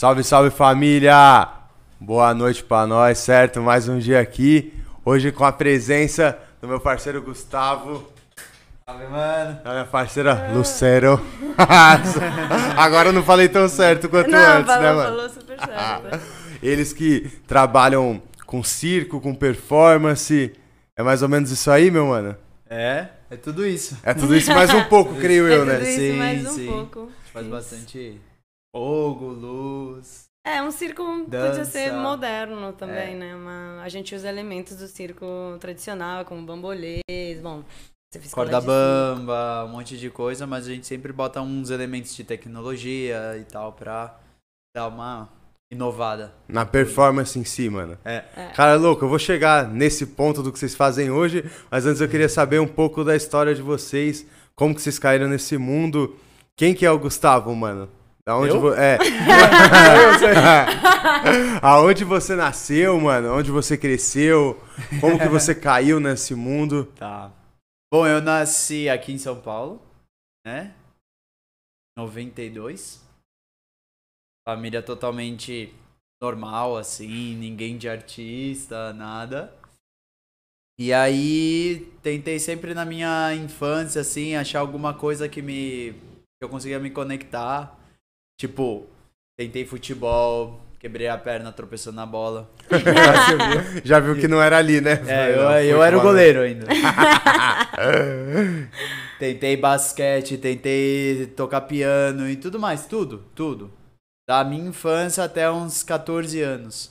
Salve, salve família! Boa noite pra nós, certo? Mais um dia aqui. Hoje com a presença do meu parceiro Gustavo. Salve, mano. Da minha parceira Lucero. Agora eu não falei tão certo quanto Não, antes, falou, né, mano? falou super certo. Eles que trabalham com circo, com performance. É mais ou menos isso aí, meu mano? É, é tudo isso. É tudo isso mais um pouco, creio É eu, tudo né? isso Sim, mais um sim. pouco. A gente faz Isso. bastante fogo, luz. É, um circo podia Dança. ser moderno também, É. né? Uma, a gente usa elementos do circo tradicional, como bambolês, bom... você fez Corda bamba, um monte de coisa, mas a gente sempre bota uns elementos de tecnologia e tal pra dar uma inovada. Na performance em si, mano. É. Cara, louco, eu vou chegar nesse ponto do que vocês fazem hoje, mas antes eu queria saber um pouco da história de vocês, como que vocês caíram nesse mundo. Quem que é o Gustavo, mano? Da onde Eu? vo- É. Aonde você nasceu, mano? Onde você cresceu? Como que você caiu nesse mundo? Tá. Bom, eu nasci aqui em São Paulo, né? 92. Família totalmente normal, assim, ninguém de artista, nada. E aí, tentei sempre na minha infância, assim, achar alguma coisa que me. que eu conseguia me conectar. Tipo, tentei futebol, quebrei a perna tropeçando na bola. Já viu que não era ali, né? É, eu, eu era o goleiro ainda. tentei basquete, tentei tocar piano e tudo mais, tudo, tudo. Da minha infância até uns 14 anos.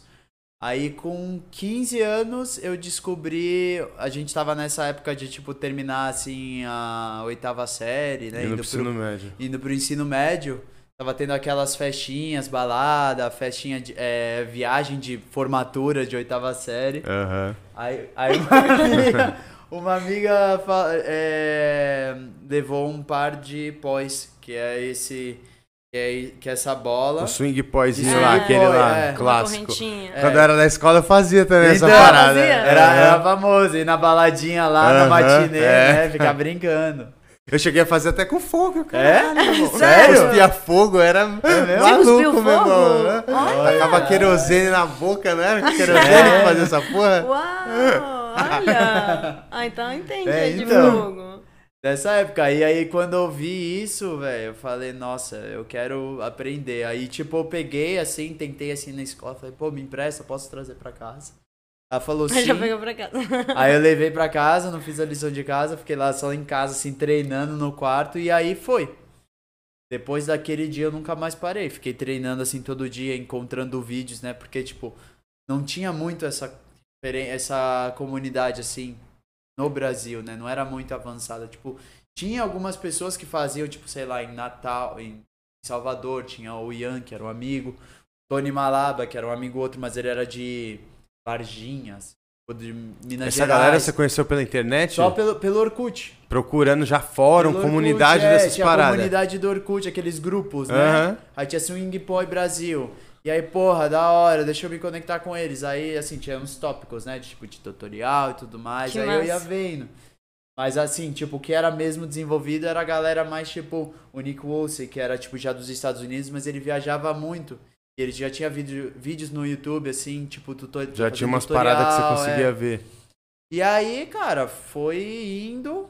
Aí com 15 anos eu descobri, a gente tava nessa época de tipo terminar assim a oitava série, né, Indo pro pro- ensino médio. indo pro ensino médio, tava tendo aquelas festinhas, balada, festinha de é, viagem de formatura de oitava série. Aham. Aí, aí uma amiga, uma amiga é, levou um par de pós, que é esse. Que é, que é essa bola. O swing poizinho Swing lá, aquele lá, é. Clássico. É. Quando eu era na escola eu fazia também essa Então, parada. fazia? Era, era famoso, ir na baladinha lá, na Aham, matinê, é. né? Ficar brincando. Eu cheguei a fazer até com fogo, cara. É? Sério? Cuspia fogo, era? Você maluco, meu irmão. né? Tacava querosene na boca, né? Querosene É. que fazia essa porra. Uau, olha! Ah, então entendi É, de então. fogo. Dessa época. E aí, quando eu vi isso, velho, eu falei, nossa, eu quero aprender. Aí, tipo, eu peguei assim, tentei assim na escola, falei, pô, me empresta, posso trazer pra casa? Ela falou sim. Aí já pegou pra casa. Aí eu levei pra casa, não fiz a lição de casa, fiquei lá só em casa, assim, treinando no quarto, e aí foi. Depois daquele dia eu nunca mais parei. Fiquei treinando assim todo dia, encontrando vídeos, né? Porque, tipo, não tinha muito essa, essa comunidade assim no Brasil, né? Não era muito avançada. Tipo, tinha algumas pessoas que faziam, tipo, sei lá, em Natal, em Salvador, tinha o Ian, que era um amigo, Tony Malaba, que era um amigo outro, mas ele era de Varginhas, de Minas Essa Gerais. galera você conheceu pela internet? Só pelo, pelo Orkut. Procurando já fórum, Pelo comunidade Orkut, é, dessas tinha paradas. comunidade do Orkut, aqueles grupos, né? Aham. Aí tinha Swing Boy Brasil. E aí, porra, da hora, deixa eu me conectar com eles. Aí, assim, tinha uns tópicos, né? De, tipo, de tutorial e tudo mais. Que aí eu ia massa. vendo. Mas assim, tipo, o que era mesmo desenvolvido era a galera mais, tipo, o Nick Wolsey, que era, tipo, já dos Estados Unidos, mas ele viajava muito. Ele já tinha vídeo, vídeos no YouTube, assim, tipo, tutor, Já tinha umas paradas que você tutorial, conseguia é. ver. E aí, cara, foi indo.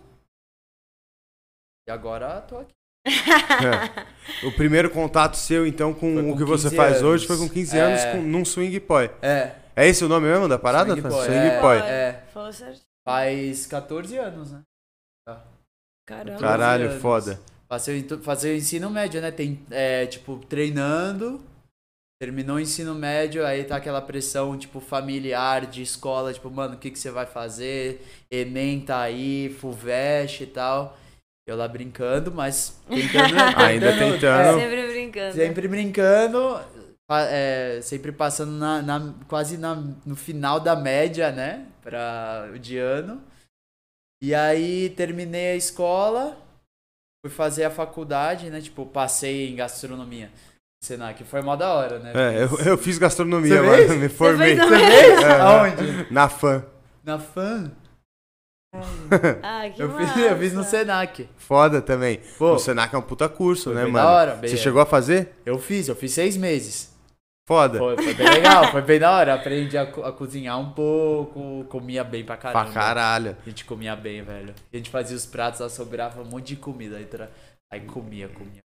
E agora tô aqui. É. O primeiro contato seu, então, com, com o que você 15 faz anos. hoje foi com 15 anos É. com, num swing poi. É, É esse o nome mesmo da parada? Swing Tá? Poi, Swing é. poi. É. Falou certo. faz 14 anos, né? Caramba. Caralho, anos. foda. Passei, fazer o ensino médio, né? Tem, é, tipo, treinando, terminou o ensino médio, aí tá aquela pressão, tipo, familiar, de escola, tipo, mano, o que, que você vai fazer? Enem tá aí, FUVEST e tal. Eu lá brincando, mas tentando... Ainda tentando. é, Sempre brincando. sempre brincando, é, sempre passando na, na- quase na- no final da média, né? Pra, de ano. E aí terminei a escola, fui fazer a faculdade, né? Tipo, passei em gastronomia. Senac, foi mó da hora, né? É, eu, eu fiz gastronomia, Você mano. fez? Me formei. fez também? É, Aonde? Na fã. Na FAM? Ah, que Eu fiz, eu fiz no. Senac. Foda também. Pô, o Senac é um puta curso, né, mano? da hora, bem- Você chegou a fazer? Eu fiz, eu fiz seis meses. Foda. Foi, foi bem legal, foi bem da hora. Aprendi a, co- a cozinhar um pouco, comia bem pra caramba. Pra caralho. A gente comia bem, velho. A gente fazia os pratos, lá sobrava um monte de comida. Aí, tra- aí comia, comia.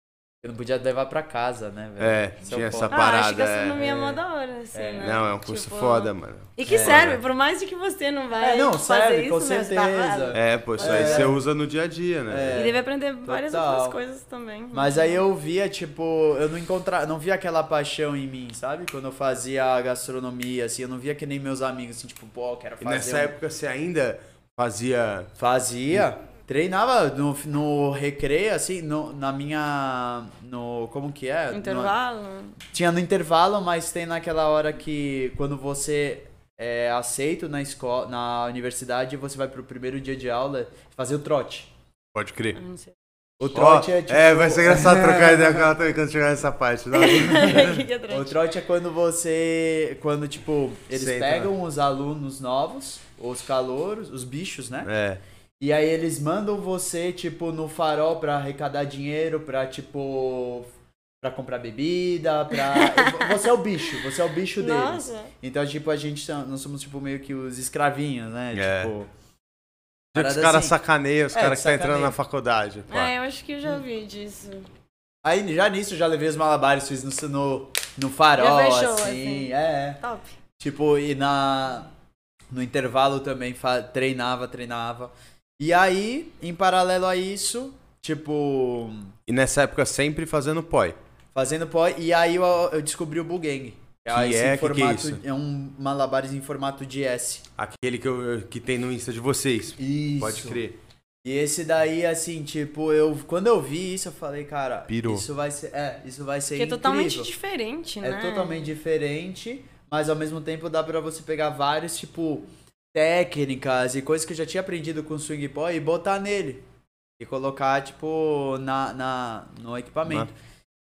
Eu não podia levar pra casa, né, velho? É, é tinha essa foda. Ah, acho que parada. a é. gastronomia é mó da hora, assim, É. né? Não, é um curso Tipo, foda, mano. E que É. serve, por mais de que você não vai É, não, fazer serve, isso, com tá certeza. É, pô, isso aí É. você usa no dia a dia, né? E deve aprender várias Total. outras coisas também. Mas aí eu via, tipo, eu não encontrava, não via aquela paixão em mim, sabe? Quando eu fazia gastronomia, assim, eu não via que nem meus amigos, assim, tipo, pô, quero E fazer. nessa um- época você ainda fazia. Fazia. Treinava no, no recreio, assim, no, na minha. No. Como que é? No- Intervalo. tinha no intervalo, mas tem naquela hora que quando você é aceito na escola, na universidade, você vai pro primeiro dia de aula fazer o trote. Pode crer. Sei. O trote Ó, é tipo. É, vai ser engraçado trocar ideia com ela também quando chegar nessa parte. Não? O que que é O trote? é quando você. Quando, tipo, eles Senta, pegam os alunos novos, os calouros, os bichos, né? É. E aí eles mandam você, tipo, no farol pra arrecadar dinheiro, pra, tipo. Pra comprar bebida, pra. Você é o bicho, você é o bicho deles. Nossa. Então, tipo, a gente. são- Nós somos, tipo, meio que os escravinhos, né? É. Tipo. Os Parada caras assim. sacaneiam, os É, caras que tá sacaneia. entrando na faculdade. pá. É, eu acho que eu já ouvi disso. Aí já nisso eu já levei os malabares, fiz no, no, no farol, fechou, assim. assim. É. Top. Tipo, e na. No intervalo também treinava, treinava. E aí, em paralelo a isso, tipo. E nessa época sempre fazendo poi. Fazendo pó. E aí eu, eu descobri o Bugang. Que esse é? Que que é formato, isso? é um malabares em formato de S. Aquele que, eu, que tem no Insta de vocês. Isso. Pode crer. E esse daí, assim, tipo, eu quando eu vi isso, eu falei, cara, Pirou. isso vai ser. É, isso vai ser Que é totalmente diferente, É né? totalmente diferente, mas ao mesmo tempo dá pra você pegar vários, tipo, técnicas e coisas que eu já tinha aprendido com o Swing Boy e botar nele. E colocar, tipo, na, na, no equipamento.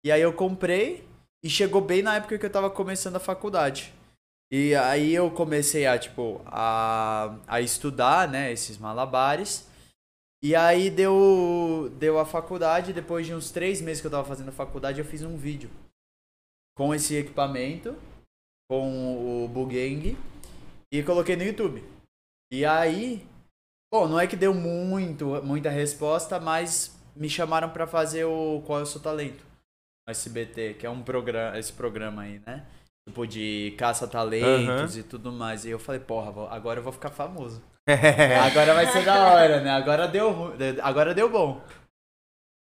E aí eu comprei e chegou bem na época que eu tava começando a faculdade. E aí eu comecei a, tipo, a, a estudar, né, esses malabares. E aí deu, deu a faculdade, depois de uns três meses que eu tava fazendo a faculdade, eu fiz um vídeo com esse equipamento, com o Bugang, e coloquei no YouTube. E aí, bom, não é que deu muito, muita resposta, mas me chamaram pra fazer o Qual é o Seu Talento? No SBT, que é um programa, esse programa aí, né? Tipo de caça-talentos e tudo mais. E eu falei, porra, agora eu vou ficar famoso. Agora vai ser da hora, né? Agora deu agora deu bom.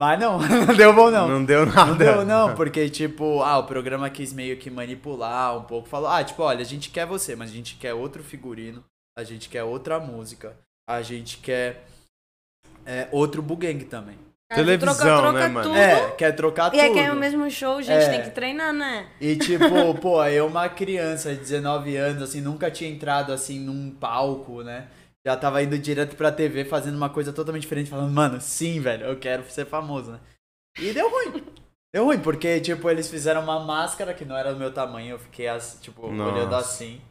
Mas não, não deu bom não. Não deu nada. Não deu, não, porque, tipo, ah, o programa quis meio que manipular um pouco. Falou, ah, tipo, olha, a gente quer você, mas a gente quer outro figurino, a gente quer outra música, a gente quer é, outro bugang também. Televisão, troca, troca né, mano? tudo. É, quer trocar E tudo. é que é o mesmo show, gente, É. tem que treinar, né? E, tipo, pô, eu, uma criança de 19 anos, assim, nunca tinha entrado, assim, num palco, né? Já tava indo direto pra TV fazendo uma coisa totalmente diferente, falando, mano, sim, velho, eu quero ser famoso, né? E deu ruim. Deu ruim, porque, tipo, eles fizeram uma máscara que não era do meu tamanho, eu fiquei, tipo, Nossa. olhando assim.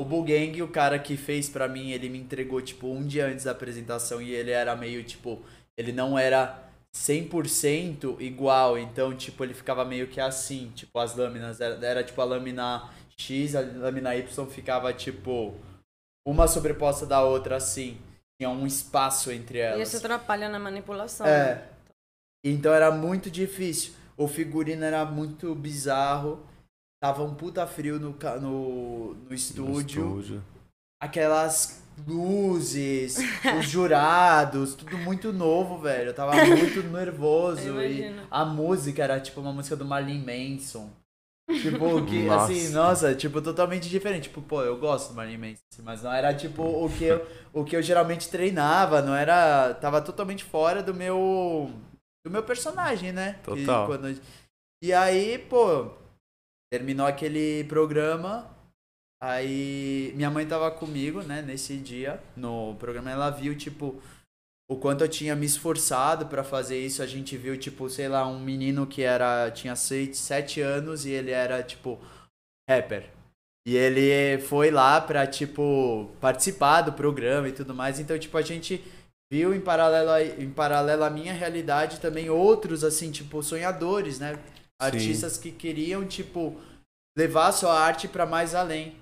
O Bugang, o cara que fez pra mim, ele me entregou, tipo, um dia antes da apresentação e ele era meio, tipo, ele não era 100% igual, então, tipo, ele ficava meio que assim, tipo, as lâminas, era, era, tipo, a lâmina X, a lâmina Y ficava, tipo, uma sobreposta da outra, assim, tinha um espaço entre E elas. isso atrapalha na manipulação. É. Então era muito difícil. O figurino era muito bizarro. Tava um puta frio no, ca- no, no estúdio. Aquelas luzes, os jurados, tudo muito novo, velho. Eu tava muito nervoso. E a música era tipo uma música do Marlene Manson. Tipo, que, Nossa. assim, nossa, tipo, totalmente diferente. Tipo, pô, eu gosto do Marlene Manson, mas não era, tipo, o que eu, o que eu geralmente treinava, não era... Tava totalmente fora do meu... Do meu personagem, né? Total. quando- e aí, pô, terminou aquele programa, aí minha mãe tava comigo, né, nesse dia, no programa, ela viu, tipo, o quanto eu tinha me esforçado pra fazer isso, a gente viu, tipo, sei lá, um menino que era, tinha seis, sete anos e ele era, tipo, rapper. E ele foi lá pra, tipo, participar do programa e tudo mais, então, tipo, a gente viu em paralelo, em paralelo à minha realidade também outros, assim, tipo, sonhadores, né? Artistas que queriam, tipo, levar a sua arte pra mais além.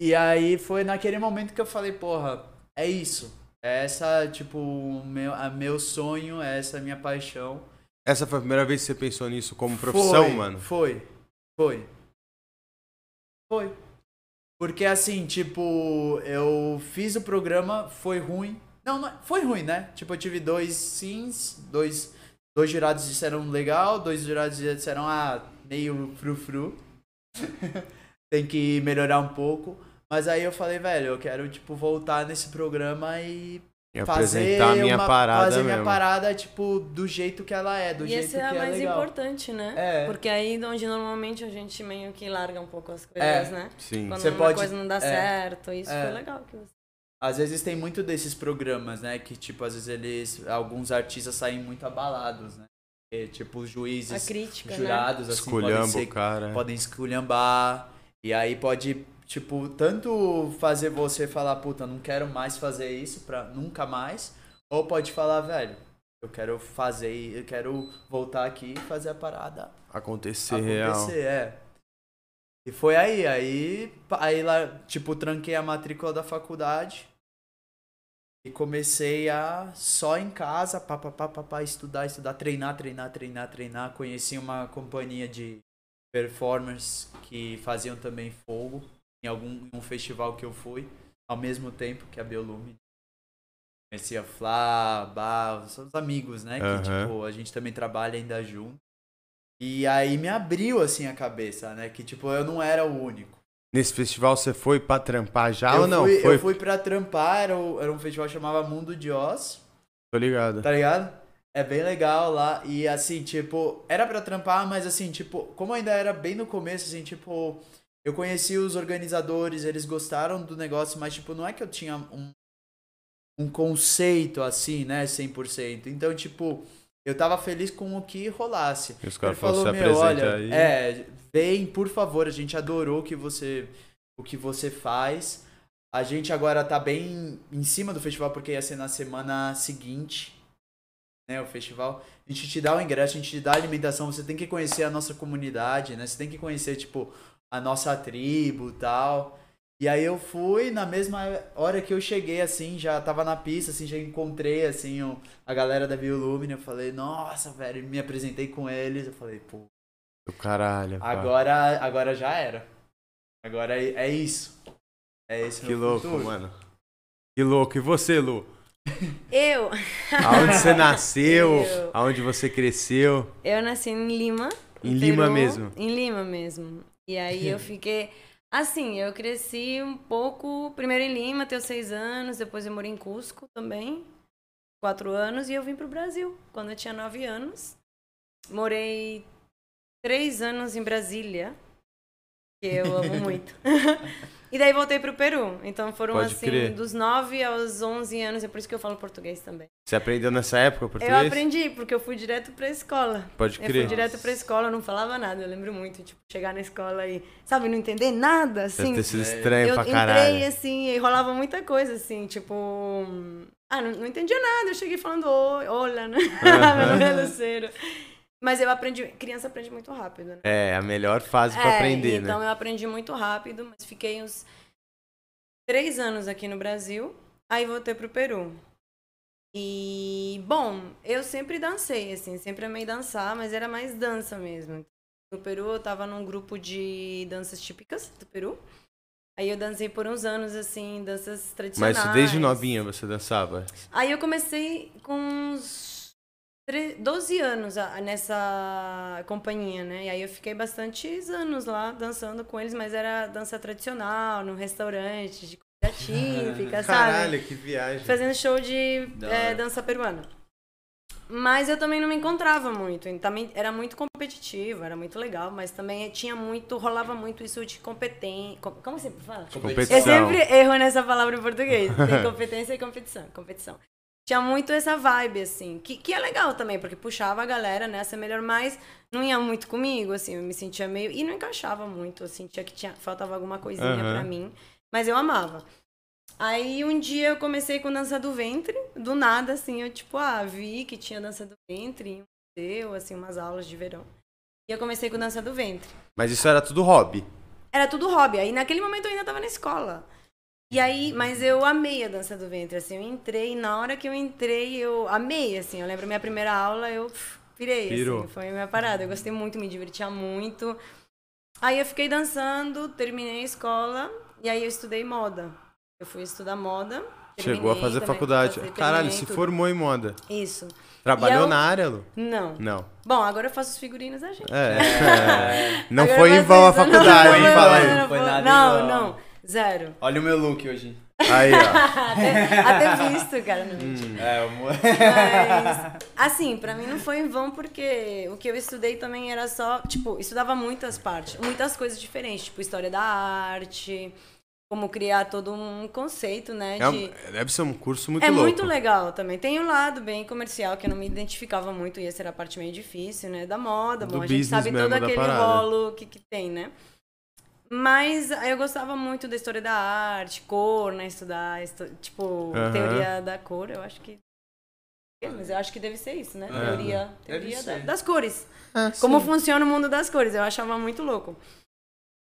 E aí foi naquele momento que eu falei, porra, é isso. É essa, tipo, meu, a meu sonho, é essa a minha paixão. Essa foi a primeira vez que você pensou nisso como profissão, foi, mano? Foi. Foi. Foi. Porque assim, tipo, eu fiz o programa, foi ruim. Não, não foi ruim, né? Tipo, eu tive dois sims, dois, dois jurados disseram legal, dois jurados disseram, ah, meio frufru. Tem que melhorar um pouco. Mas aí eu falei, velho, eu quero, tipo, voltar nesse programa e E fazer apresentar a minha uma- parada fazer mesmo. minha parada, tipo, do jeito que ela é, do E jeito esse que é é mais legal. importante, né? É. Porque aí onde normalmente a gente meio que larga um pouco as coisas, É. né? Sim. Quando Você uma pode- coisa não dá é. certo. Isso É. foi legal. Que você... Às vezes tem muito desses programas, né? Que, tipo, às vezes eles. Alguns artistas saem muito abalados, né? E, tipo, os A juízes, crítica, né? jurados, assim, podem, ser, cara. podem esculhambar. E aí pode, tipo, tanto fazer você falar, puta, não quero mais fazer isso pra nunca mais. Ou pode falar, velho, eu quero fazer, eu quero voltar aqui e fazer a parada Acontecer real. acontecer, é. E foi aí, aí, aí lá, tipo, tranquei a matrícula da faculdade e comecei a só em casa, pá, pá, pá, pá, pá, estudar, estudar, treinar, treinar, treinar, treinar. Conheci uma companhia de performers que faziam também fogo em algum um festival que eu fui, ao mesmo tempo que a Biolume. Conheci a Flá, são os amigos, né? Que, tipo, a gente também trabalha ainda junto. E aí me abriu, assim, a cabeça, né? Que, tipo, eu não era o único. Nesse festival você foi pra trampar já eu, ou não? fui, foi, eu fui pra trampar, era, o- era um festival que chamava Mundo de Oz, tô ligado. tá ligado? É bem legal lá. E, assim, tipo, era pra trampar, mas, assim, tipo, como ainda era bem no começo, assim, tipo... Eu conheci os organizadores, eles gostaram do negócio, mas, tipo, não é que eu tinha um, um conceito, assim, né, 100%. Então, tipo... Eu tava feliz com o que rolasse. E os caras Ele falaram, meu, olha, aí. é, vem, por favor, a gente adorou o que você, o que você faz. A gente agora tá bem em cima do festival, porque ia ser na semana seguinte, né, o festival. A gente te dá o ingresso, a gente te dá a alimentação, você tem que conhecer a nossa comunidade, né, você tem que conhecer, tipo, a nossa tribo e tal. E aí eu fui, na mesma hora que eu cheguei, assim, já tava na pista, assim, já encontrei, assim, o- a galera da Biolumine, eu falei, nossa, velho, me apresentei com eles, eu falei, pô, Do caralho. agora, agora já era. Agora é, é isso. É esse Que meu louco, futuro. mano. Que louco. E você, Lu? Eu, Aonde você nasceu? Eu. Aonde você cresceu? eu nasci em Lima. Em no Lima Peru, mesmo? Em Lima mesmo. E aí eu fiquei. Assim, eu cresci um pouco. Primeiro em Lima, tenho seis anos. Depois eu morei em Cusco também. Quatro anos. E eu vim pro Brasil quando eu tinha nove anos. Morei três anos em Brasília. Que eu amo muito. e daí voltei pro Peru. Então foram Pode assim, crer. dos nove aos onze anos. É por isso que eu falo português também. Você aprendeu nessa época português? Eu aprendi, porque eu fui direto pra escola. Pode Eu crer. fui direto pra escola, eu não falava nada. Eu lembro muito, tipo, chegar na escola e, sabe, não entender nada, Deve assim. ter sido estranho Eu pra entrei, caralho. assim, e rolava muita coisa, assim, tipo... Ah, não, não entendia nada. Eu cheguei falando olá, né? Meu é Lucero. Mas eu aprendi... Criança aprende muito rápido, né? É, a melhor fase É, aprender, então né? eu aprendi muito rápido, mas fiquei uns três anos aqui no Brasil, aí voltei pro Peru. E, bom, eu sempre dancei, assim, sempre amei dançar, mas era mais dança mesmo. No Peru eu tava num grupo de danças típicas do Peru. Aí eu dancei por uns anos, assim, danças tradicionais. Mas desde novinha você dançava? Aí eu comecei com uns 12 anos nessa companhia, né? E aí eu fiquei bastantes anos lá dançando com eles, mas era dança tradicional, no restaurante, de comida típica, sabe? Caralho, que viagem. Fazendo show de é, dança peruana. Mas eu também não me encontrava muito. Também era muito competitivo, era muito legal, mas também tinha muito, rolava muito isso de competência. Como você fala? Competição. Eu sempre erro nessa palavra em português. Tem competência e competição. competição. Tinha muito essa vibe, assim, que, que é legal também, porque puxava a galera, né, ser melhor, mas não ia muito comigo, assim, eu me sentia meio. E não encaixava muito, eu sentia que tinha, faltava alguma coisinha Aham. pra mim, mas eu amava. Aí um dia eu comecei com dança do ventre, do nada, assim, eu tipo, ah, vi que tinha dança do ventre em um museu, assim, umas aulas de verão. E eu comecei com dança do ventre. Mas isso era tudo hobby. Era tudo hobby. Aí naquele momento eu ainda tava na escola. E aí, mas eu amei a dança do ventre, assim, eu entrei, na hora que eu entrei, eu amei, assim, eu lembro minha primeira aula, eu pff, pirei, Pirou. assim, foi minha parada, eu gostei muito, me divertia muito. Aí eu fiquei dançando, terminei a escola, e aí eu estudei moda. Eu fui estudar moda. Chegou a fazer também, faculdade. passei, Caralho, se tudo. formou em moda. Isso. Trabalhou E eu- na área, Lu? Não. Não. Bom, agora eu faço os figurinos da gente. É. é. Não Agora foi em vão a faculdade, não, não, não. Não, não, zero. Olha o meu look hoje. Aí, ó. até, até visto, cara, não mentira. É, o mo- Mas, assim, pra mim não foi em vão porque o que eu estudei também era só, tipo, estudava muitas partes, muitas coisas diferentes, tipo, história da arte, como criar todo um conceito, né, É de... um- deve ser um curso muito é louco. muito legal também. Tem o lado bem comercial, que eu não me identificava muito, e essa era a parte meio difícil, né? Da moda, Do bom, a gente sabe todo aquele parada. rolo que, que tem, né? Mas eu gostava muito da história da arte, cor, né? Estudar, estu- tipo, Aham. teoria da cor, eu acho que. É, Mas eu acho que deve ser isso, né? É. Teoria, Deve teoria da- das cores. É, Como sim. funciona o mundo das cores. Eu achava muito louco.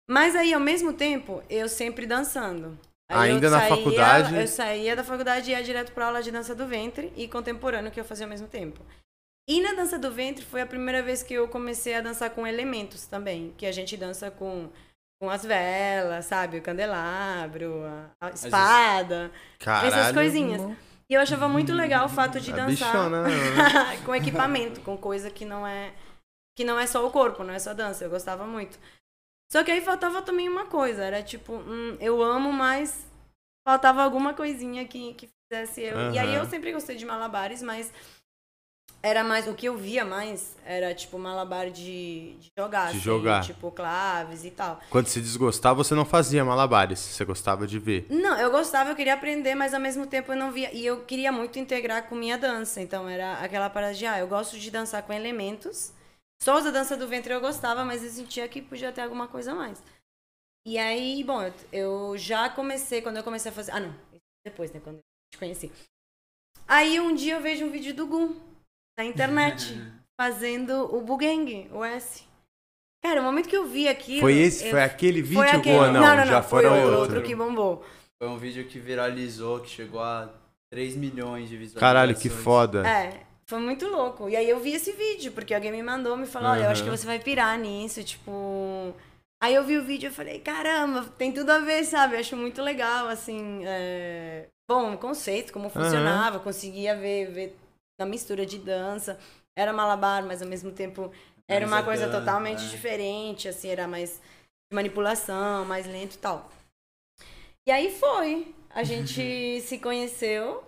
Mas aí, ao mesmo tempo, eu sempre dançando. Aí eu Ainda na saía- faculdade? Eu saía da faculdade e ia direto pra aula de dança do ventre e contemporâneo, que eu fazia ao mesmo tempo. E na dança do ventre foi a primeira vez que eu comecei a dançar com elementos também. Que a gente dança com, com as velas, sabe? O candelabro, a, espada. Caralho. essas coisinhas. E eu achava muito legal o fato de A dançar bichona, né? com equipamento, com coisa que não é que não é só o corpo, não é só dança. Eu gostava muito. Só que aí faltava também uma coisa, era tipo, hum, eu amo, mas faltava alguma coisinha que, que fizesse eu. E aí eu sempre gostei de malabares, mas era mais o que eu via mais era tipo malabar de, de jogar, De assim, jogar. tipo claves e tal. Quando se desgostava, você não fazia malabares. Você gostava de ver. Não, eu gostava, eu queria aprender, mas ao mesmo tempo eu não via. E eu queria muito integrar com minha dança. Então era aquela parada de, ah, eu gosto de dançar com elementos. Só os da dança do ventre eu gostava, mas eu sentia que podia ter alguma coisa a mais. E aí, bom, eu, eu já comecei, quando eu comecei a fazer. Ah, não, depois, né? Quando eu te conheci. Aí um dia eu vejo um vídeo do Gum na internet fazendo o Bugang, o S. Cara, o momento que eu vi aquilo. Foi esse? eu- Foi aquele vídeo foi aquele- ou não? não, não, Já não, foi foram outro, outro. que bombou. Foi um vídeo que viralizou, que chegou a 3 milhões de visualizações. Caralho, que foda. É, foi muito louco. E aí eu vi esse vídeo, porque alguém me mandou, me falou, olha, eu acho que você vai pirar nisso, tipo... Aí eu vi o vídeo e falei, caramba, tem tudo a ver, sabe? Eu acho muito legal, assim, é... bom, o conceito, como funcionava, conseguia ver, ver a mistura de dança. Era malabar, mas ao mesmo tempo era uma coisa totalmente é. diferente, assim, era mais de manipulação, mais lento e tal. E aí foi, a gente se conheceu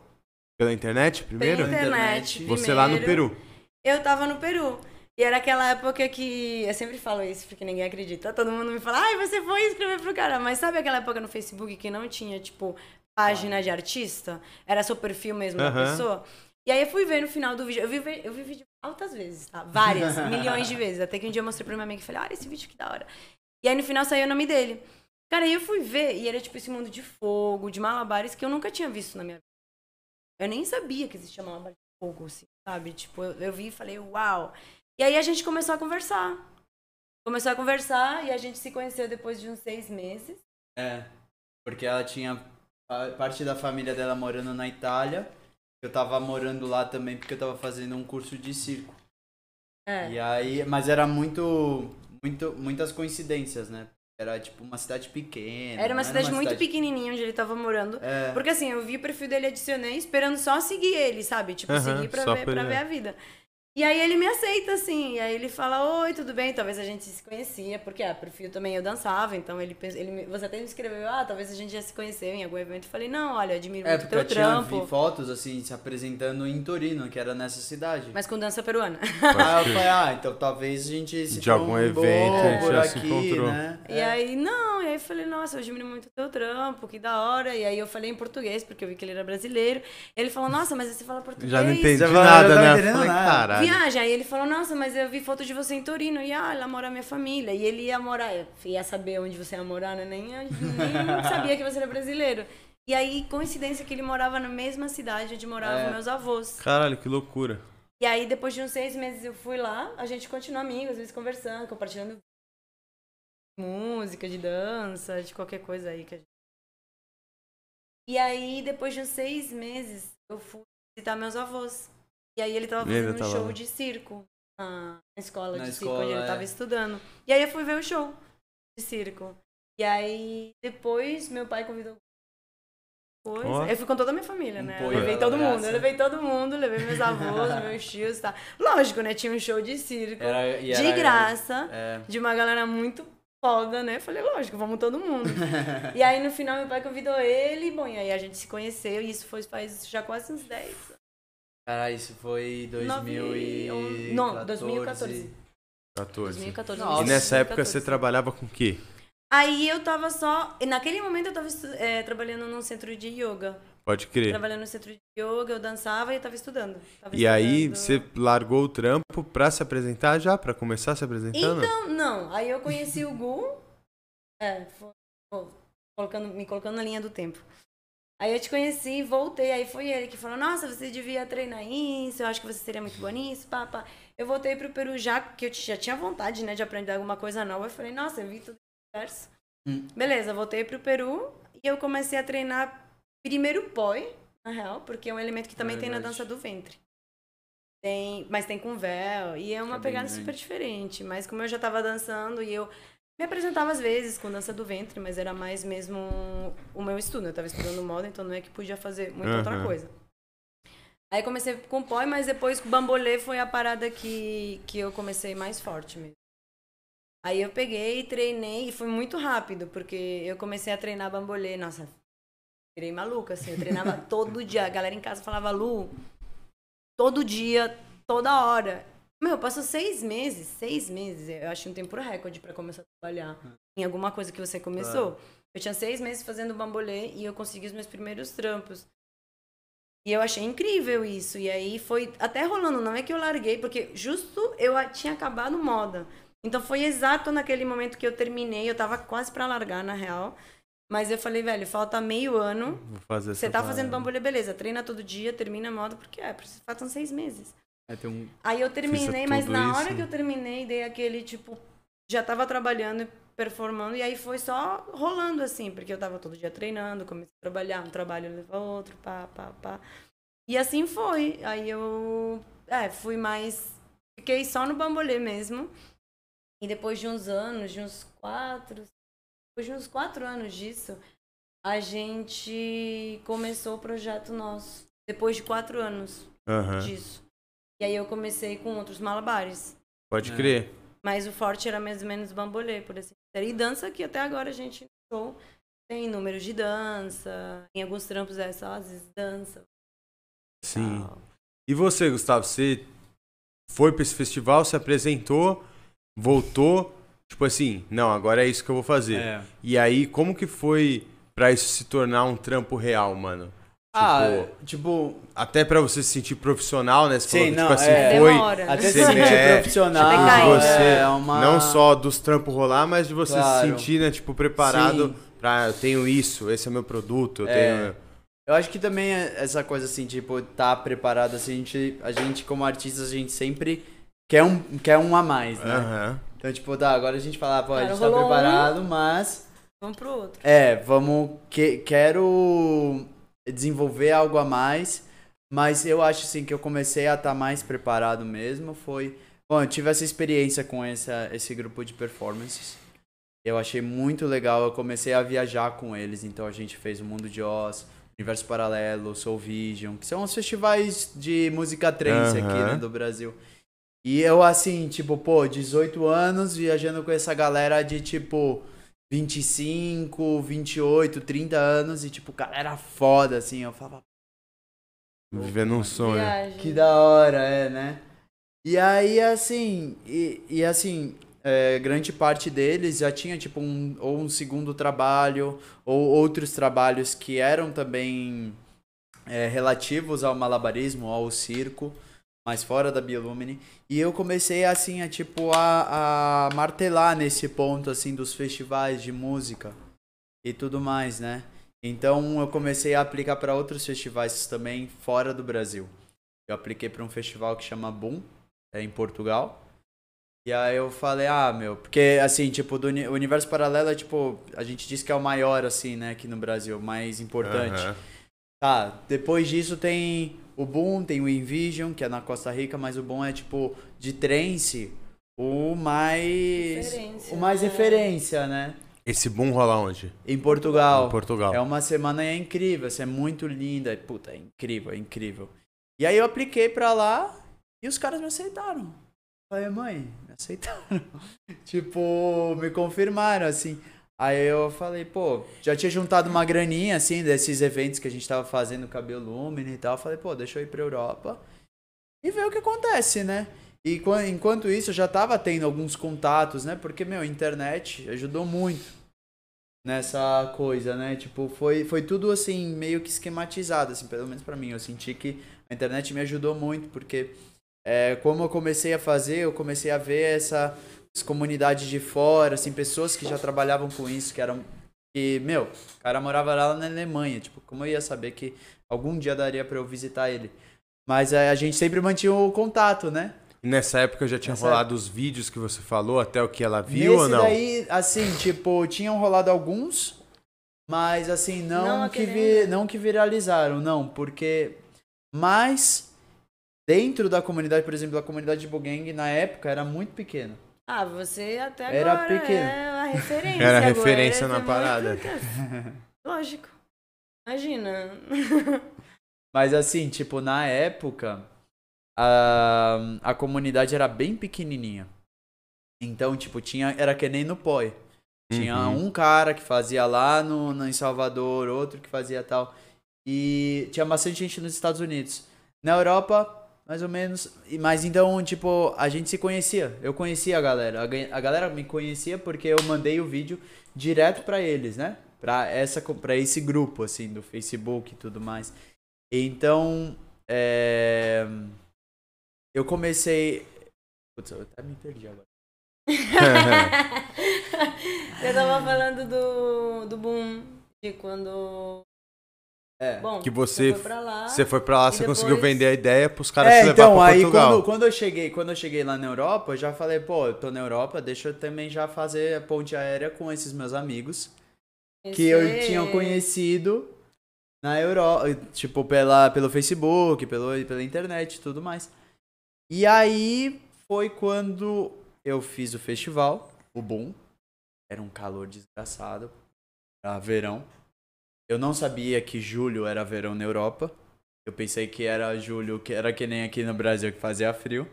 Pela internet primeiro? pela internet. Você lá no. Peru. Eu tava no Peru. E era aquela época que. Eu sempre falo isso porque ninguém acredita. Todo mundo me fala, ai, você foi escrever pro cara. Mas sabe aquela época no Facebook que não tinha, tipo, página de artista? Era só perfil mesmo da Aham. pessoa? E aí eu fui ver no final do vídeo. Eu vi, eu vi vídeo altas vezes, tá? Várias, milhões de vezes. Até que um dia eu mostrei pra minha amiga e falei, olha esse vídeo que da hora. E aí no final saiu o nome dele. Cara, aí eu fui ver e era tipo esse mundo de fogo, de malabares que eu nunca tinha visto na minha vida. Eu nem sabia que existia malabar de fogo, assim, sabe? Tipo, eu, eu vi e falei, uau. E aí a gente começou a conversar. Começou a conversar e a gente se conheceu depois de uns seis meses. É, porque ela tinha parte da família dela morando na Itália. Eu tava morando lá também porque eu tava fazendo um curso de circo. É. E aí, mas era muito, muito, muitas coincidências, né? Era tipo uma cidade pequena. Era uma cidade muito cidade- pequenininha onde ele tava morando. É, Porque assim, eu vi o perfil dele, adicionei, esperando só seguir ele, sabe? Tipo, Aham, seguir pra, ver, pra ver a vida. E aí ele me aceita, assim. E aí ele fala, oi, tudo bem? Talvez a gente se conhecia, porque a perfil também eu dançava. Então ele, ele me- você até me escreveu, ah, talvez a gente já se conheceu em algum evento. Eu falei, não, olha, admiro é muito o porque teu eu tinha trampo. vi fotos assim, se apresentando em Torino, que era nessa cidade. Mas com dança peruana. Aí eu falei, ah, então talvez a gente se De algum evento, a gente já se aqui, encontrou. né? E aí, não, e aí eu falei, nossa, eu admiro muito o teu trampo, que da hora. E aí eu falei em português, porque eu vi que ele era brasileiro. Ele falou, nossa, mas você fala português? Já não entendi nada, né? Falei, nada. caralho. Viaja. Aí ele falou, nossa, mas eu vi foto de você em Torino. E ah, lá mora minha família. E ele ia morar, eu ia saber onde você ia morar, né? Nem, nem sabia que você era brasileiro. E aí, coincidência que ele morava na mesma cidade onde moravam É. meus avós. Caralho, que loucura. E aí, depois de uns seis meses, eu fui lá, a gente continua amigo, às vezes conversando, compartilhando música, de dança, de qualquer coisa aí que a gente. E aí, depois de uns seis meses, eu fui visitar meus avós. E aí ele tava E ele fazendo um tava show lá. de circo na escola Na de circo escola, onde ele é. tava estudando. E aí eu fui ver o show de circo. E aí, depois, meu pai convidou coisa. Ó. Eu fui com toda a minha família, Um né? polho Eu levei todo graça. mundo. Eu levei todo mundo, levei meus avós, meus tios, tá? Lógico, né? Tinha um show de circo. Era, e de era- graça. É. De uma galera muito foda, né? Falei, lógico, vamos todo mundo. e aí, no final, meu pai convidou ele. Bom, e aí a gente se conheceu. E isso foi faz já quase uns 10 Caralho, isso foi 2000 e... Nove- Não, 2014. 14. 2014. Nossa. E nessa época 2014. você trabalhava com o quê? Aí eu tava só. Naquele momento eu tava é, trabalhando num centro de yoga. Pode crer. Trabalhando no centro de yoga, eu dançava e eu tava estudando. Tava E aí estudando. você largou o trampo pra se apresentar já? Pra começar se apresentando? Então, não. Aí eu conheci o Gu. É, foi, foi, colocando, me colocando na linha do tempo. Aí eu te conheci, voltei, aí foi ele que falou, nossa, você devia treinar isso, eu acho que você seria muito boa nisso, pá, pá. Eu voltei pro Peru já, que eu já tinha vontade, né, de aprender alguma coisa nova. Eu falei, nossa, eu vi tudo universo. Hum. Beleza, voltei pro Peru e eu comecei a treinar primeiro poi, na real, porque é um elemento que também tem na dança do ventre. Tem, mas tem com véu, e é uma é pegada super diferente. Mas como eu já tava dançando e eu me apresentava às vezes com dança do ventre, mas era mais mesmo o meu estudo. Eu tava estudando moda, então não é que podia fazer muita outra Aham. coisa. Aí comecei com poi, mas depois com bambolê foi a parada que, que eu comecei mais forte mesmo. Aí eu peguei, treinei e foi muito rápido, porque eu comecei a treinar bambolê. Nossa, virei maluca, assim. Eu treinava todo dia. A galera em casa falava, Lu, todo dia, toda hora. Meu, passou seis meses, seis meses. Eu acho um tempo recorde pra começar a trabalhar em alguma coisa que você começou. Eu tinha seis meses fazendo bambolê e eu consegui os meus primeiros trampos. E eu achei incrível isso. E aí foi até rolando, não é que eu larguei, porque justo eu tinha acabado moda. Então foi exato naquele momento que eu terminei, eu tava quase pra largar, na real. Mas eu falei, velho, falta meio ano. Vou fazer Você tá parada. fazendo bambolê, beleza. Treina todo dia, termina a moda, porque é, faltam seis meses. É, tem um... Aí eu terminei, mas na isso. hora que eu terminei, dei aquele, tipo, já tava trabalhando e performando, e aí foi só rolando, assim, porque eu tava todo dia treinando, comecei a trabalhar, um trabalho leva outro, pá, pá, pá. E assim foi. Aí eu, é, fui mais, fiquei só no bambolê mesmo. E depois de uns anos, de uns quatro, depois de uns quatro anos disso, a gente começou o projeto nosso. Depois de quatro anos Aham. disso. E aí eu comecei com outros malabares. Pode É. crer. Mas o forte era mais ou menos bambolê, por assim dizer. E dança que até agora a gente show tem números de dança. Em alguns trampos é só às vezes dança. Sim. tal. E você, Gustavo, você foi pra esse festival, se apresentou, voltou, tipo assim, não, agora é isso que eu vou fazer. É. E aí, como que foi pra isso se tornar um trampo real, mano? Ah, tipo... Até pra você se sentir profissional, né? Você Sim, falou que, não, tipo assim, é. foi Demora. Até se sentir é- profissional. Cair. você, é uma... não só dos trampos rolar, mas de você Claro. se sentir, né, tipo, preparado Sim. pra, eu tenho isso, esse é meu produto, eu É. tenho... Eu acho que também é essa coisa assim, tipo, tá preparado assim, a gente, a gente como artistas, a gente sempre quer um, quer um a mais, né? Aham. Então, tipo, tá, agora a gente fala, pô, a Cara, gente tá rolou um. preparado, mas Vamos pro outro. é, vamos que, quero desenvolver algo a mais, mas eu acho assim que eu comecei a estar mais preparado mesmo, foi, bom, eu tive essa experiência com essa, esse grupo de performances. Eu achei muito legal, eu comecei a viajar com eles, então a gente fez o Mundo de Oz, Universo Paralelo, Soul Vision, que são os festivais de música trance aqui, Aham. né, do Brasil. E eu assim, tipo, pô, 18 anos viajando com essa galera de tipo 25, 28, 30 anos e tipo, cara, era foda assim, eu falava, Vivendo um sonho. Viagem. que da hora, é, né? E aí, assim, e, e assim, é, grande parte deles já tinha, tipo, um, ou um segundo trabalho, ou outros trabalhos que eram também é, relativos ao malabarismo, ao circo, mas fora da Biolumine. E eu comecei, assim, a, tipo, a, a martelar nesse ponto, assim, dos festivais de música e tudo mais, né? Então eu comecei a aplicar para outros festivais também fora do Brasil. Eu apliquei pra um festival que chama Boom, é em Portugal. E aí eu falei, ah, meu, porque assim, tipo, do uni- universo paralelo é tipo, a gente diz que é o maior, assim, né, aqui no Brasil, mais importante. Aham. Tá, depois disso tem o Boom, tem o Envision, que é na Costa Rica, mas o Boom é tipo, de trance, o mais. Referência, o mais né? referência, né? Esse boom rola onde? Em Portugal. Em Portugal. É uma semana e é incrível, assim, é muito linda. Puta, é incrível, é incrível. E aí eu apliquei pra lá e os caras me aceitaram. Falei, mãe, me aceitaram. tipo, me confirmaram, assim. Aí eu falei, pô, já tinha juntado uma graninha, assim, desses eventos que a gente tava fazendo com a Biolumina e tal. Falei, pô, deixa eu ir pra Europa e ver o que acontece, né? E quan- enquanto isso, eu já tava tendo alguns contatos, né? Porque, meu, a internet ajudou muito nessa coisa, né? Tipo, foi, foi tudo assim, meio que esquematizado, assim, pelo menos pra mim. Eu senti que a internet me ajudou muito, porque é, como eu comecei a fazer, eu comecei a ver essa essa comunidade de fora, assim, pessoas que já trabalhavam com isso, que eram. Que, meu, o cara morava lá na Alemanha, tipo, como eu ia saber que algum dia daria pra eu visitar ele? Mas é, a gente sempre mantinha o contato, né? E nessa época já tinha Nessa rolado os vídeos que você falou, até o que ela viu Nesse ou não? daí, assim, tipo, tinham rolado alguns, mas assim, não, Não que, vi- não que viralizaram, não, porque mas dentro da comunidade, por exemplo, a comunidade de Bogang na época era muito pequena. Ah, você até Era agora pequeno. é a referência. Era agora, referência você na muito- parada. Lógico. Imagina. Mas assim, tipo, na época, a, a comunidade era bem pequenininha. Então, tipo, tinha, era que nem no POI. Tinha Uhum. um cara que fazia lá no, no- em Salvador, outro que fazia tal. E tinha bastante gente nos Estados Unidos. Na Europa, mais ou menos. Mas então, tipo, a gente se conhecia. Eu conhecia a galera. A, ga- a galera me conhecia porque eu mandei o vídeo direto pra eles, né? Pra, essa, pra esse grupo, assim, do Facebook e tudo mais. Então, é... eu comecei. Putz, eu até me perdi agora. eu tava falando do, do boom. De quando. É. Bom, Que você- foi pra lá. Você foi pra lá, você depois- conseguiu vender a ideia pros caras é, te levar então, pra aí Portugal. quando, quando eu cheguei, quando eu cheguei lá na Europa, eu já falei, pô, eu tô na Europa, deixa eu também já fazer a ponte aérea com esses meus amigos que eu tinha conhecido na Europa, tipo, pela, pelo Facebook, pelo, pela internet e tudo mais. E aí foi quando eu fiz o festival, o Boom. Era um calor desgraçado. Era verão. Eu não sabia que julho era verão na Europa. Eu pensei que era julho, que era que nem aqui no Brasil que fazia frio.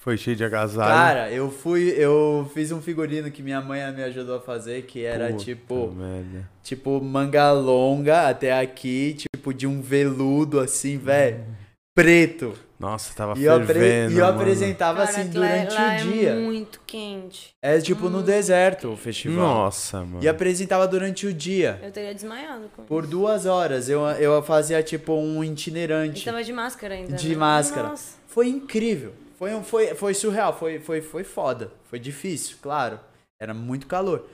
Foi cheio de agasalho. Cara, eu fui, eu fiz um figurino que minha mãe me ajudou a fazer, que era Puta tipo, merda. tipo manga longa até aqui, tipo de um veludo assim, velho, preto. Nossa, tava E fervendo, e eu mano. apresentava Cara, assim lá- durante lá o é dia. muito quente. É tipo no Hum. deserto o festival. Nossa, mano. E apresentava durante o dia. Eu teria desmaiado. Com... Por duas horas. Eu, eu fazia tipo um E itinerante. tava de máscara ainda. De né? máscara. Nossa. Foi incrível. Foi, um- foi, foi surreal. Foi, foi, foi foda. Foi difícil, claro. Era muito calor.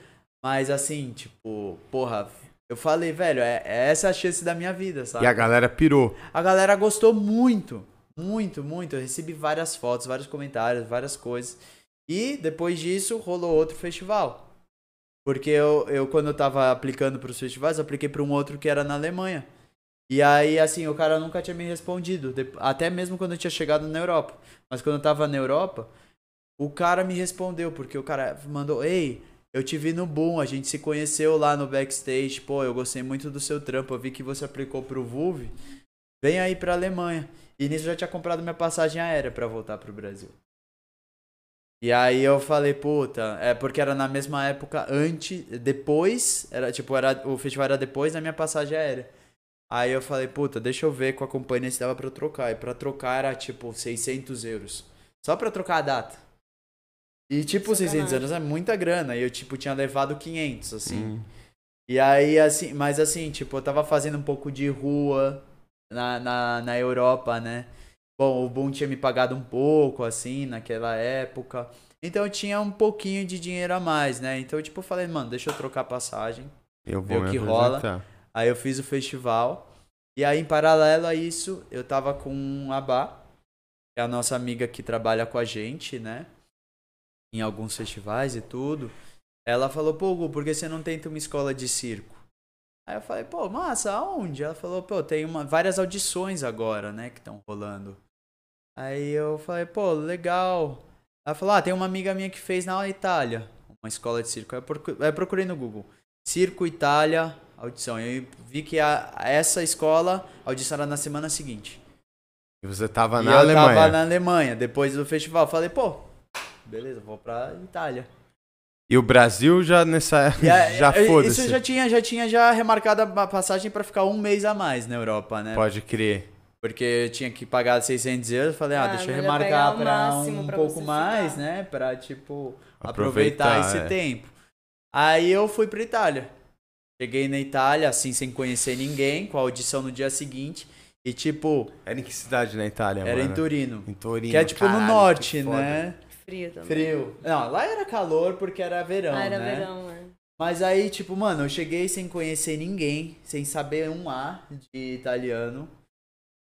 Mas assim, tipo, porra, eu falei, velho, é, é essa a chance da minha vida, sabe? E a galera pirou. A galera gostou muito. Muito, muito. Eu recebi várias fotos, vários comentários, várias coisas. E depois disso rolou outro festival. Porque eu, eu quando eu tava aplicando pros festivais, eu apliquei pra um outro que era na Alemanha. E aí, assim, o cara nunca tinha me respondido. Até mesmo quando eu tinha chegado na Europa. Mas quando eu tava na Europa, o cara me respondeu, porque o cara mandou, ei, eu te vi no Boom, a gente se conheceu lá no backstage, pô, eu gostei muito do seu trampo, eu vi que você aplicou pro VUV, vem aí pra Alemanha. E nisso eu já tinha comprado minha passagem aérea pra voltar pro Brasil. E aí eu falei, puta, é porque era na mesma época antes, depois, era tipo, era, o festival era depois da minha passagem aérea. Aí eu falei, puta, deixa eu ver com a companhia se dava pra eu trocar. E pra trocar era tipo 600 euros. Só pra trocar a data. E tipo, 600 Sacanagem. euros é muita grana. E eu tipo tinha levado 500, assim. Hum. E aí, assim, mas assim, tipo, eu tava fazendo um pouco de rua na, na, na Europa, né? Bom, o Boom tinha me pagado um pouco, assim, naquela época. Então eu tinha um pouquinho de dinheiro a mais, né? Então, tipo, eu falei, mano, deixa eu trocar a passagem. Eu vou o me que rola. Aí eu fiz o festival. E aí, em paralelo a isso, eu tava com a Bá, que é a nossa amiga que trabalha com a gente, né? Em alguns festivais e tudo. Ela falou, pô, Gu, por que você não tenta uma escola de circo? Aí eu falei, pô, massa, aonde? Ela falou, pô, tem uma, várias audições agora, né, que estão rolando. Aí eu falei, pô, legal. Ela falou, ah, tem uma amiga minha que fez na Itália, uma escola de circo. Aí eu eu procurei no Google, Circo Itália, audição. E eu vi que a, essa escola, a audição era na semana seguinte. E você tava e na eu Alemanha. tava na Alemanha, depois do festival. Falei, pô, beleza, vou pra Itália. E o Brasil já nessa. A- já foda-se. Isso já tinha, já tinha já remarcado a passagem pra ficar um mês a mais na Europa, né? Pode crer. Porque eu tinha que pagar 600 euros. Falei, ah, Ah, deixa eu remarcar máximo um pra pouco mais, ficar. né? Pra, tipo, Aproveitar, aproveitar, esse é. tempo. Aí eu fui pra Itália. Cheguei na Itália, assim, sem conhecer ninguém, com a audição no dia seguinte. E, tipo, Era em que cidade na Itália, era mano? em Turino. Em Torino. Que é, tipo, Caralho, no norte, né? Frio também. Frio. Não, lá era calor porque era verão, Ah, era né? verão, é. Mas aí, tipo, mano, eu cheguei sem conhecer ninguém, sem saber um A de italiano,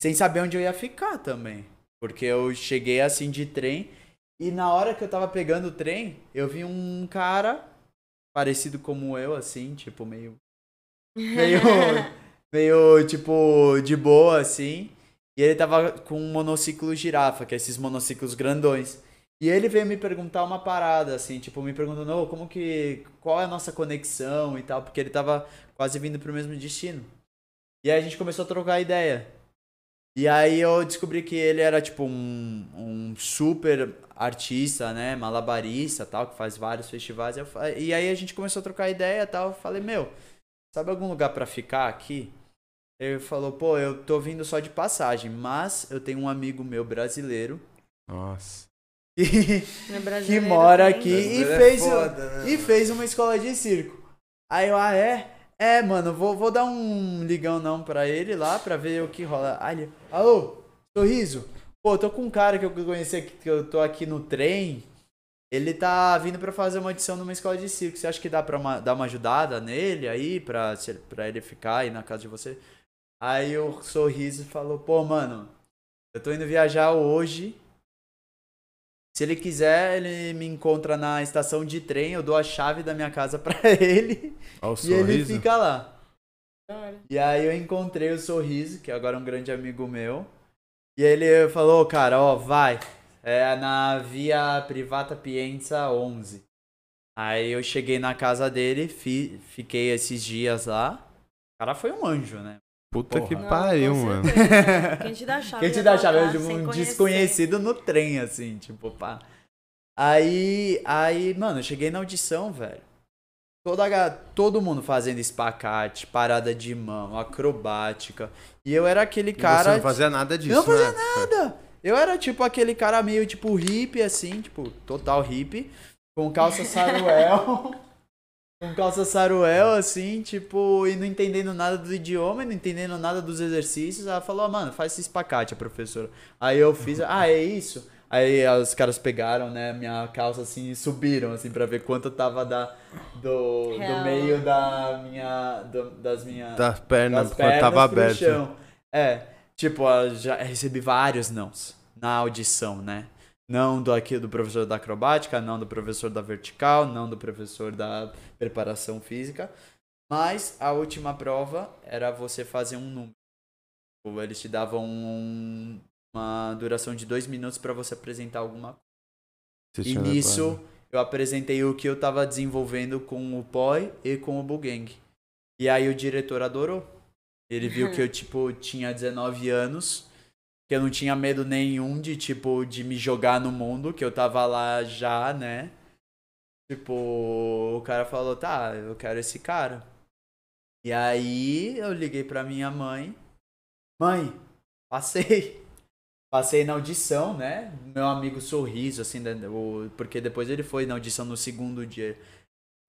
sem saber onde eu ia ficar também. Porque eu cheguei assim de trem e na hora que eu tava pegando o trem, eu vi um cara parecido como eu, assim, tipo, meio. Meio. meio, tipo, de boa, assim. E ele tava com um monociclo girafa, que é esses monociclos grandões. E ele veio me perguntar uma parada, assim, tipo, me perguntando, "Ô, como que. qual é a nossa conexão e tal, porque ele tava quase vindo pro mesmo destino. E aí a gente começou a trocar ideia. E aí eu descobri que ele era, tipo, um, um super artista, né? Malabarista tal, que faz vários festivais. E aí a gente começou a trocar ideia tal. Eu falei, meu, sabe algum lugar pra ficar aqui? Ele falou, pô, eu tô vindo só de passagem, mas eu tenho um amigo meu brasileiro Nossa. Que, É que mora também. aqui e é fez, foda, né, e fez uma escola de circo. Aí eu, ah, é? É, mano, vou, vou dar um ligão não pra ele lá pra ver o que rola. Aí ele, alô, sorriso. Pô, tô com um cara que eu conheci aqui, que eu tô aqui no trem. Ele tá vindo pra fazer uma audição numa escola de circo. Você acha que dá pra uma- dar uma ajudada nele aí, pra, pra ele ficar aí na casa de você? Aí o sorriso falou, pô, mano, eu tô indo viajar hoje. Se ele quiser, ele me encontra na estação de trem, eu dou a chave da minha casa pra ele Olha o e ele sorriso. fica lá. E aí eu encontrei o Sorriso, que agora é um grande amigo meu. E ele falou, cara, ó, vai. É na Via Privata Pienza 11. Aí eu cheguei na casa dele, fi- fiquei esses dias lá. O cara foi um anjo, né? Puta Porra. que Não, pariu, com mano. Quem te dá a chave? Quem te da dá a tua chave? tipo, sem um desconhecido no trem, assim, tipo, pá. Aí, aí, mano, eu cheguei na audição, velho. Toda, todo mundo fazendo espacate, parada de mão, acrobática. E eu era aquele E cara. você não fazia nada disso, Eu não fazia né? nada. Eu era tipo aquele cara meio tipo hippie, assim, tipo, total hippie. Com calça saruel. com calça saruel, assim, tipo, e não entendendo nada do idioma, e não entendendo nada dos exercícios. Ela falou, "Ah, mano, faz esse espacate, a professora. Aí eu fiz, ah, é isso? Aí os caras pegaram, né, minha calça assim e subiram, assim, pra ver quanto tava da, do, do meio da minha, do- das minhas Das pernas, das pernas tava aberto. chão. É, tipo, eu já recebi vários nãos na audição, né? Não do aqui do professor da acrobática, não do professor da vertical, não do professor da preparação física. Mas a última prova era você fazer um número. Tipo, Eles te davam um- uma duração de dois minutos para você apresentar alguma coisa. Você E nisso eu apresentei o que eu tava desenvolvendo com o Poi e com o Bugang. E aí o diretor adorou. Ele viu que eu, tipo, tinha 19 anos, que eu não tinha medo nenhum de, tipo, de me jogar no mundo, que eu tava lá já, né? Tipo, o cara falou, tá, eu quero esse cara. E aí eu liguei pra minha mãe. Mãe, passei. Passei na audição, né? Meu amigo sorriso, assim, né, porque depois ele foi na audição no segundo dia.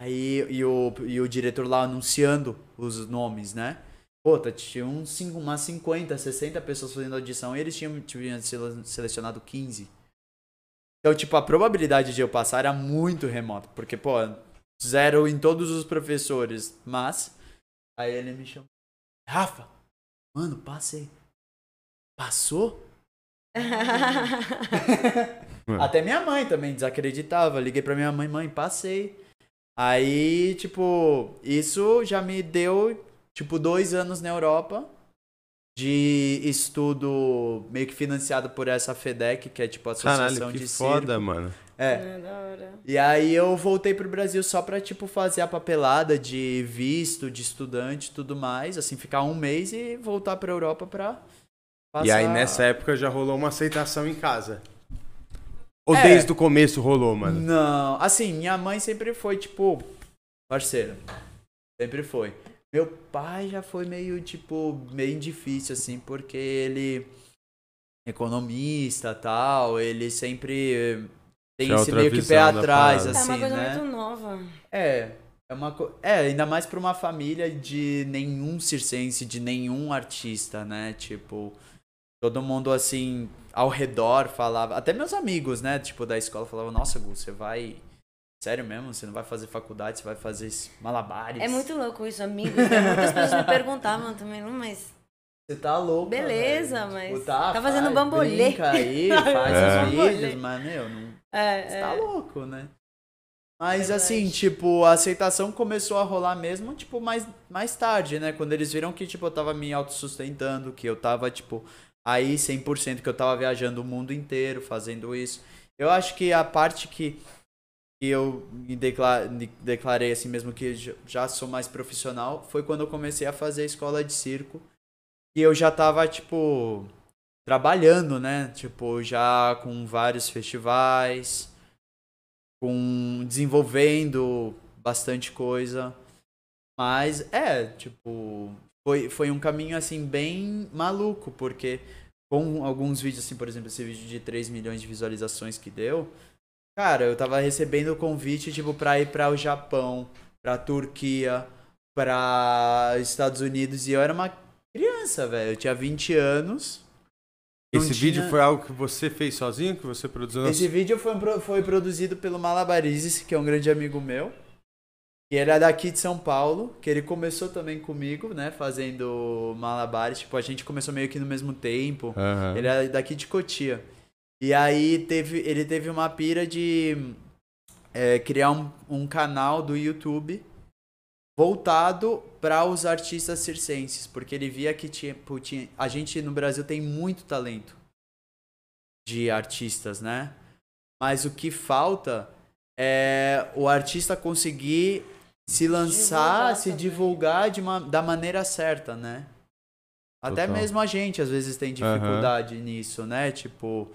Aí, e o, e o diretor lá anunciando os nomes, né? Pô, tá, tinha uns, cinco- umas 50, 60 pessoas fazendo audição e eles tinham, tinham sele- selecionado 15. Então, tipo, a probabilidade de eu passar era muito remota, porque, pô, zero em todos os professores. Mas, aí ele me chamou. Rafa, Mano, passei. Passou? Até minha mãe também desacreditava. Liguei pra minha mãe, mãe, passei. Aí, tipo, isso já me deu, tipo, dois anos na Europa de estudo meio que financiado por essa FEDEC, que é tipo a Associação Caralho, que de foda, Circo. mano. É. É, da hora. E aí eu voltei pro Brasil só pra, tipo, fazer a papelada de visto, de estudante e tudo mais. Assim, ficar um mês e voltar pra Europa pra passar... E aí nessa época já rolou uma aceitação em casa. Ou É. desde o começo rolou, mano? Não, assim, minha mãe sempre foi, tipo, parceira. Sempre foi. Meu pai já foi meio, tipo, meio difícil, assim, porque ele economista tal, ele sempre tem é esse meio que pé visão da atrás, parada. É assim, uma coisa né? muito nova. É, é uma co... É, ainda mais pra uma família de nenhum circense, de nenhum artista, né? Tipo, todo mundo assim ao redor falava, até meus amigos, né, tipo da escola falavam: "Nossa, Gu, você vai Sério mesmo? Você não vai fazer faculdade, você vai fazer malabares? É muito louco isso, amigos. né? Muitas pessoas me perguntavam também, "Não, mas Você tá louco. Beleza, mas tá, tá fazendo faz, bambolê." Brinca aí, faz É. os vídeos, mas meu, não é, Você é, tá louco, né? Mas Verdade. assim, tipo, a aceitação começou a rolar mesmo, tipo, mais, mais tarde, né? Quando eles viram que, tipo, eu tava me autossustentando, que eu tava, tipo, aí 100%, que eu tava viajando o mundo inteiro fazendo isso. Eu acho que a parte que, que eu me decla- me declarei assim mesmo que já- sou mais profissional foi quando eu comecei a fazer escola de circo. E eu já tava, tipo, trabalhando, né? Tipo, já com vários festivais, com desenvolvendo bastante coisa. Mas é, tipo, foi, foi um caminho assim bem maluco, porque com alguns vídeos, assim, por exemplo, esse vídeo de 3 milhões de visualizações que deu, cara, eu tava recebendo convite, tipo, pra ir para o Japão, pra Turquia, pra Estados Unidos, e eu era uma criança, velho. Eu tinha 20 anos. Esse tinha- vídeo foi algo que você fez sozinho, que você produziu? Esse vídeo foi, foi produzido pelo Malabarizes, que é um grande amigo meu. E ele é daqui de São Paulo, que ele começou também comigo, né, fazendo malabares. Tipo, a gente começou meio que no mesmo tempo. Aham. Ele é daqui de Cotia. E aí teve, ele teve uma pira de é, criar um, um canal do YouTube voltado para os artistas circenses, porque ele via que tinha, tinha- a gente no Brasil tem muito talento de artistas, né? Mas o que falta é o artista conseguir se lançar, Divulgar se também. divulgar de uma, da maneira certa, né? Até Total. mesmo a gente às vezes tem dificuldade nisso, né? Tipo,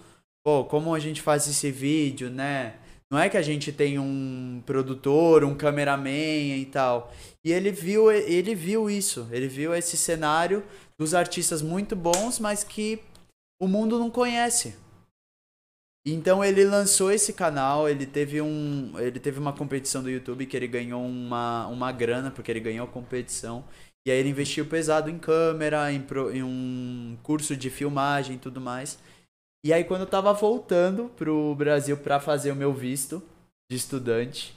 pô, como a gente faz esse vídeo, né? Não é que a gente tem um produtor, um cameraman e tal. E ele viu, ele viu isso, ele viu esse cenário dos artistas muito bons, mas que o mundo não conhece. Então ele lançou esse canal, ele teve um, ele teve uma competição do YouTube que ele ganhou uma, uma grana porque ele ganhou a competição. E aí ele investiu pesado em câmera, em, pro- em um curso de filmagem e tudo mais. E aí quando eu tava voltando pro Brasil pra fazer o meu visto de estudante,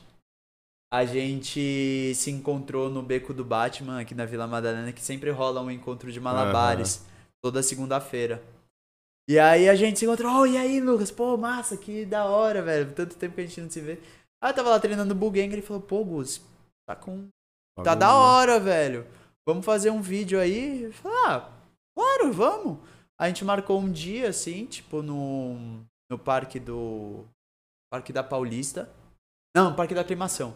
a gente se encontrou no Beco do Batman, aqui na Vila Madalena, que sempre rola um encontro de malabares, toda segunda-feira. E aí a gente se encontrou, oh, e aí, Lucas? Pô, massa, que da hora, velho. Tanto tempo que a gente não se vê. Aí eu tava lá treinando Bugang e ele falou, pô, Gus, tá com Tá da hora, velho. Vamos fazer um vídeo aí? Eu falei, ah, claro, vamos. A gente marcou um dia, assim, tipo, no, no parque do. Parque da Paulista. Não, Parque da Aclimação.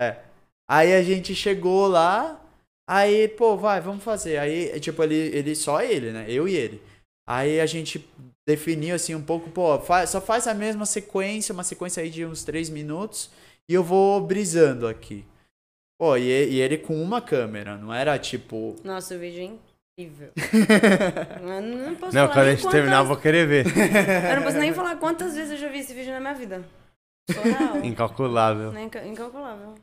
É. Aí a gente chegou lá. Aí, pô, vai, vamos fazer. Aí, tipo, ele, ele só ele, né? Eu e ele. Aí a gente definiu assim um pouco, pô, fa- só faz a mesma sequência, uma sequência aí de uns 3 minutos, e eu vou brisando aqui. Pô, e, e ele com uma câmera, não era tipo. Nossa, o vídeo incrível. Eu não posso Não, falar quando a gente terminar, eu quantas- vou querer ver. Eu não posso nem falar quantas vezes eu já vi esse vídeo na minha vida. Surreal. Incalculável. Incalculável.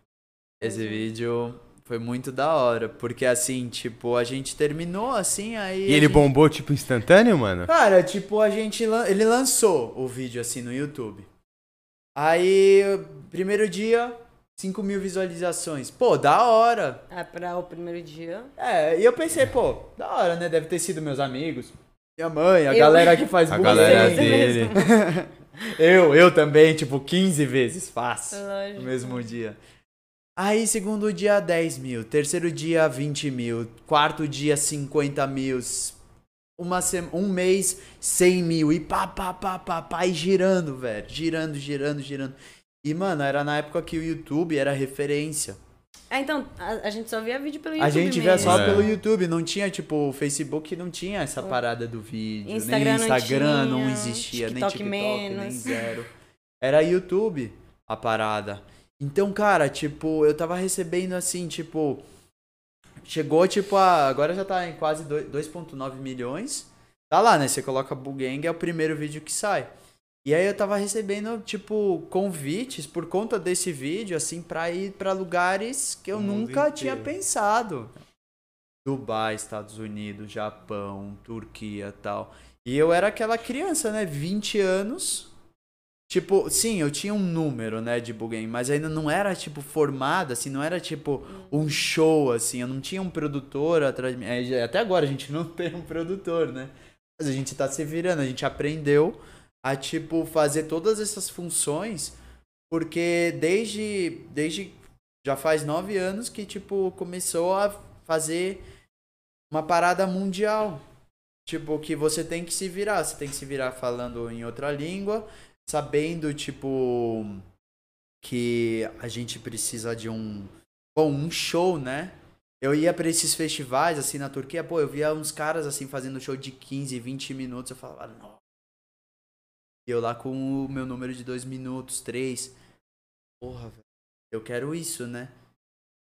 Esse vídeo foi muito da hora, porque assim, tipo, a gente terminou assim, aí. E ele gente- bombou, tipo, instantâneo, mano? Cara, tipo, a gente. lan- Ele lançou o vídeo assim no YouTube. Aí, primeiro dia, 5 mil visualizações. Pô, da hora. Ah, pra o primeiro dia. É, e eu pensei, pô, da hora, né? Deve ter sido meus amigos, minha mãe, a Eu- galera que faz A bullying. galera Sim. dele. Eu, eu também, tipo, 15 vezes fácil. Lógico. No mesmo dia. Aí, segundo dia, 10 mil. Terceiro dia, 20 mil. Quarto dia, 50 mil. Uma sema, um mês, 100 mil. E pá, pá, pá, pá, pá. E girando, velho. Girando, girando, girando. E, mano, era na época que o YouTube era referência. Ah, então, a, a gente só via vídeo pelo YouTube A gente via só mesmo. É. pelo YouTube. Não tinha, tipo, o Facebook não tinha essa parada do vídeo. Instagram nem não Instagram não, tinha, existia. nem TikTok TikTok, nem menos. zero. Era YouTube a parada. Então, cara, tipo, eu tava recebendo assim, tipo. Chegou, tipo, a. Agora já tá em quase dois- 2,9 milhões. Tá lá, né? Você coloca Bugang, é o primeiro vídeo que sai. E aí eu tava recebendo, tipo, convites por conta desse vídeo, assim, pra ir pra lugares que eu nunca tinha inteiro. pensado. Dubai, Estados Unidos, Japão, Turquia tal. E eu era aquela criança, né? 20 anos. Tipo, sim, eu tinha um número, né, de Bugen, mas ainda não era, tipo, formado, assim, não era, tipo, um show, assim, eu não tinha um produtor atrás de mim. É, Até agora a gente não tem um produtor, né? Mas a gente tá se virando, a gente aprendeu a, tipo, fazer todas essas funções, porque desde, desde já faz nove anos que, tipo, começou a fazer uma parada mundial. Tipo, que você tem que se virar. Você tem que se virar falando em outra língua, sabendo, tipo, que a gente precisa de um. Bom, um show, né? Eu ia pra esses festivais, assim, na Turquia, pô, eu via uns caras, assim, fazendo show de 15, 20 minutos. Eu falava, não. E eu lá com o meu número de 2 minutos, 3. Porra, velho. Eu quero isso, né?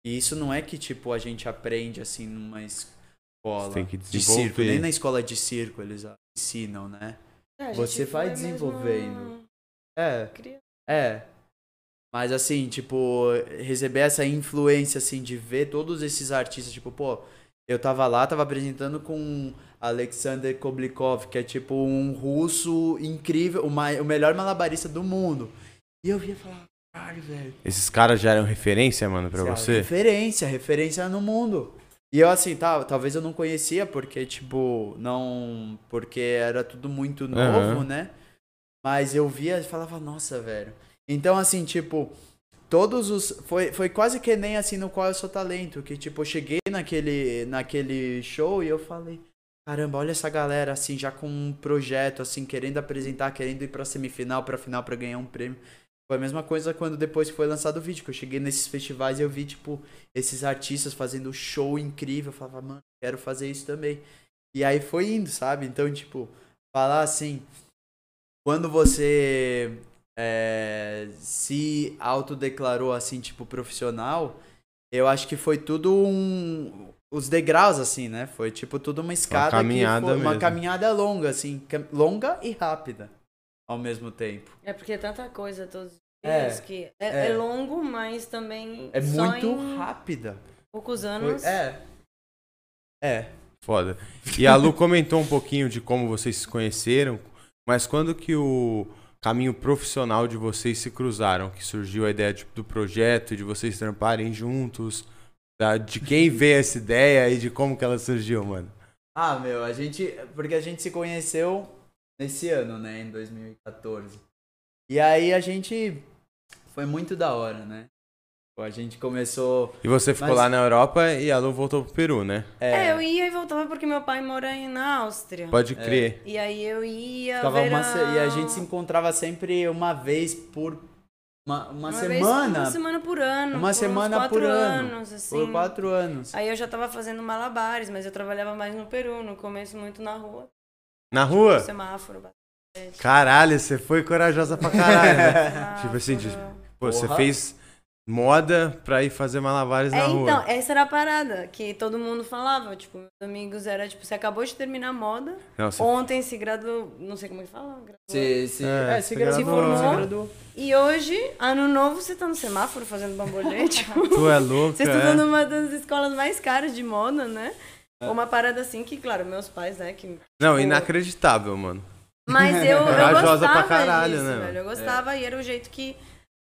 E isso não é que, tipo, a gente aprende, assim, numa escola Você tem que de circo. desenvolver. Nem na escola de circo eles ensinam, né? É, Você vai foi mesmo desenvolvendo. É, criança. é. Mas assim, tipo, receber essa influência, assim, de ver todos esses artistas, tipo, pô, eu tava lá, tava apresentando com Alexander Koblikov, que é tipo um russo incrível, o, o melhor malabarista do mundo. E eu via falar, caralho, velho. Esses caras já eram referência, mano, pra lá, você? Referência, referência no mundo. E eu assim, tá, talvez eu não conhecia porque tipo, não, porque era tudo muito novo, Aham. né? Mas eu via e falava, nossa, velho. Então assim, tipo, todos os foi foi quase que nem assim no qual eu sou talento, que tipo, eu cheguei naquele naquele show e eu falei, caramba, olha essa galera assim já com um projeto assim, querendo apresentar, querendo ir pra semifinal, pra final pra ganhar um prêmio. Foi a mesma coisa quando depois foi lançado o vídeo, que eu cheguei nesses festivais e eu vi, tipo, esses artistas fazendo show incrível. Eu falava, mano, quero fazer isso também. E aí foi indo, sabe? Então, tipo, falar assim, quando você é, se autodeclarou assim, tipo, profissional, eu acho que foi tudo um. Os degraus, assim, né? Foi tipo tudo uma escada. que caminhada foi uma mesmo. caminhada longa, assim, longa e rápida ao mesmo tempo. É porque é tanta coisa todos os É, dias que é, é. é longo, mas também É só muito em rápida. poucos Foi- anos. é. É. Foda. E a Lu comentou um pouquinho de como vocês se conheceram, mas quando que o caminho profissional de vocês se cruzaram? Que surgiu a ideia de- do projeto, de vocês tramparem juntos, da- de quem veio essa ideia e de como que ela surgiu, mano? Ah, meu, a gente. Porque a gente se conheceu nesse ano, né? Em 2014. E aí a gente. Foi muito da hora, né? A gente começou. E você ficou Mas- lá na Europa e a Lu voltou pro Peru, né? É, eu ia e voltava porque meu pai mora aí na Áustria. Pode crer. E aí eu ia. uma verão, se- E a gente se encontrava sempre uma vez por. Uma, uma, uma vez- semana. uma semana por ano. Uma por semana quatro por ano. Anos, assim. Por quatro anos. Aí eu já tava fazendo malabares, mas eu trabalhava mais no Peru, no começo muito na rua. Na rua? No semáforo. Caralho, você foi corajosa pra caralho, né? Tipo assim, de- Pô, você fez moda pra ir fazer malabares na É, rua. então, essa era a parada que todo mundo falava. Tipo, meus amigos era tipo, você acabou de terminar a moda, Não, você- ontem se graduou, não sei como é que fala, graduou. Se, se, É, é, se se graduou. graduou. Se graduou. E hoje, ano novo, você tá no semáforo fazendo bambolete. Tu é louca, Você estuda é? numa das escolas mais caras de moda, né? Uma parada assim que, claro, meus pais, né, que Não, Pô. inacreditável, mano. Mas eu, eu Corajosa gostava pra caralho, disso, né, velho. Eu gostava e era o jeito que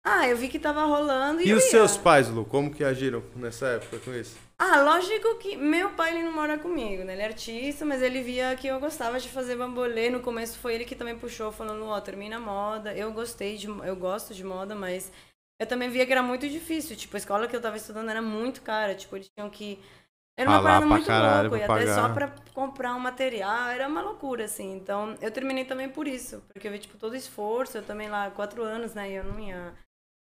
Ah, eu vi que tava rolando e, E os ia. seus pais, Lu, como que agiram nessa época com isso? Ah, lógico que meu pai ele não mora comigo, né? Ele é artista, mas ele via que eu gostava de fazer bambolê. No começo foi ele que também puxou, falando, ó, termina a moda. Eu gostei de, eu gosto de moda, mas eu também via que era muito difícil. Tipo, a escola que eu tava estudando era muito cara. Tipo, eles tinham que era uma Ralar parada muito caralho louca, e até só pra comprar um material, era uma loucura, assim. Então, eu terminei também por isso, porque eu vi, tipo, todo o esforço, eu também lá, quatro anos, né, e eu não ia...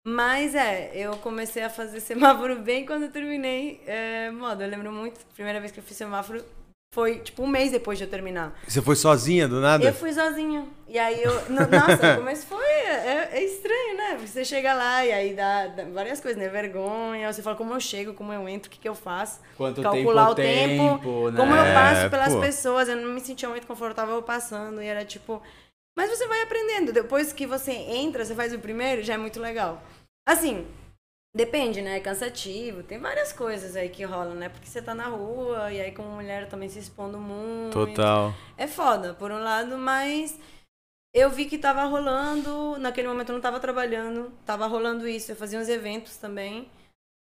Mas, é, eu comecei a fazer semáforo bem quando eu terminei é, moda. Eu lembro muito, a primeira vez que eu fiz semáforo foi, tipo, um mês depois de eu terminar. Você foi sozinha do nada? Eu fui sozinha. E aí eu. no- Nossa, o começo foi. É, é estranho, né? Você chega lá e aí dá, dá várias coisas, né? Vergonha. Você fala como eu chego, como eu entro, o que, que eu faço. Quanto calcular tempo, o tempo, tempo, né? Como eu passo É, pelas pô. pessoas. Eu não me sentia muito confortável passando. E era tipo. Mas você vai aprendendo. Depois que você entra, você faz o primeiro, já é muito legal. Assim. Depende, né? É cansativo. Tem várias coisas aí que rolam, né? Porque você tá na rua e aí como mulher também se expondo muito. Total. É foda, por um lado, mas eu vi que tava rolando. Naquele momento eu não tava trabalhando, tava rolando isso. Eu fazia uns eventos também.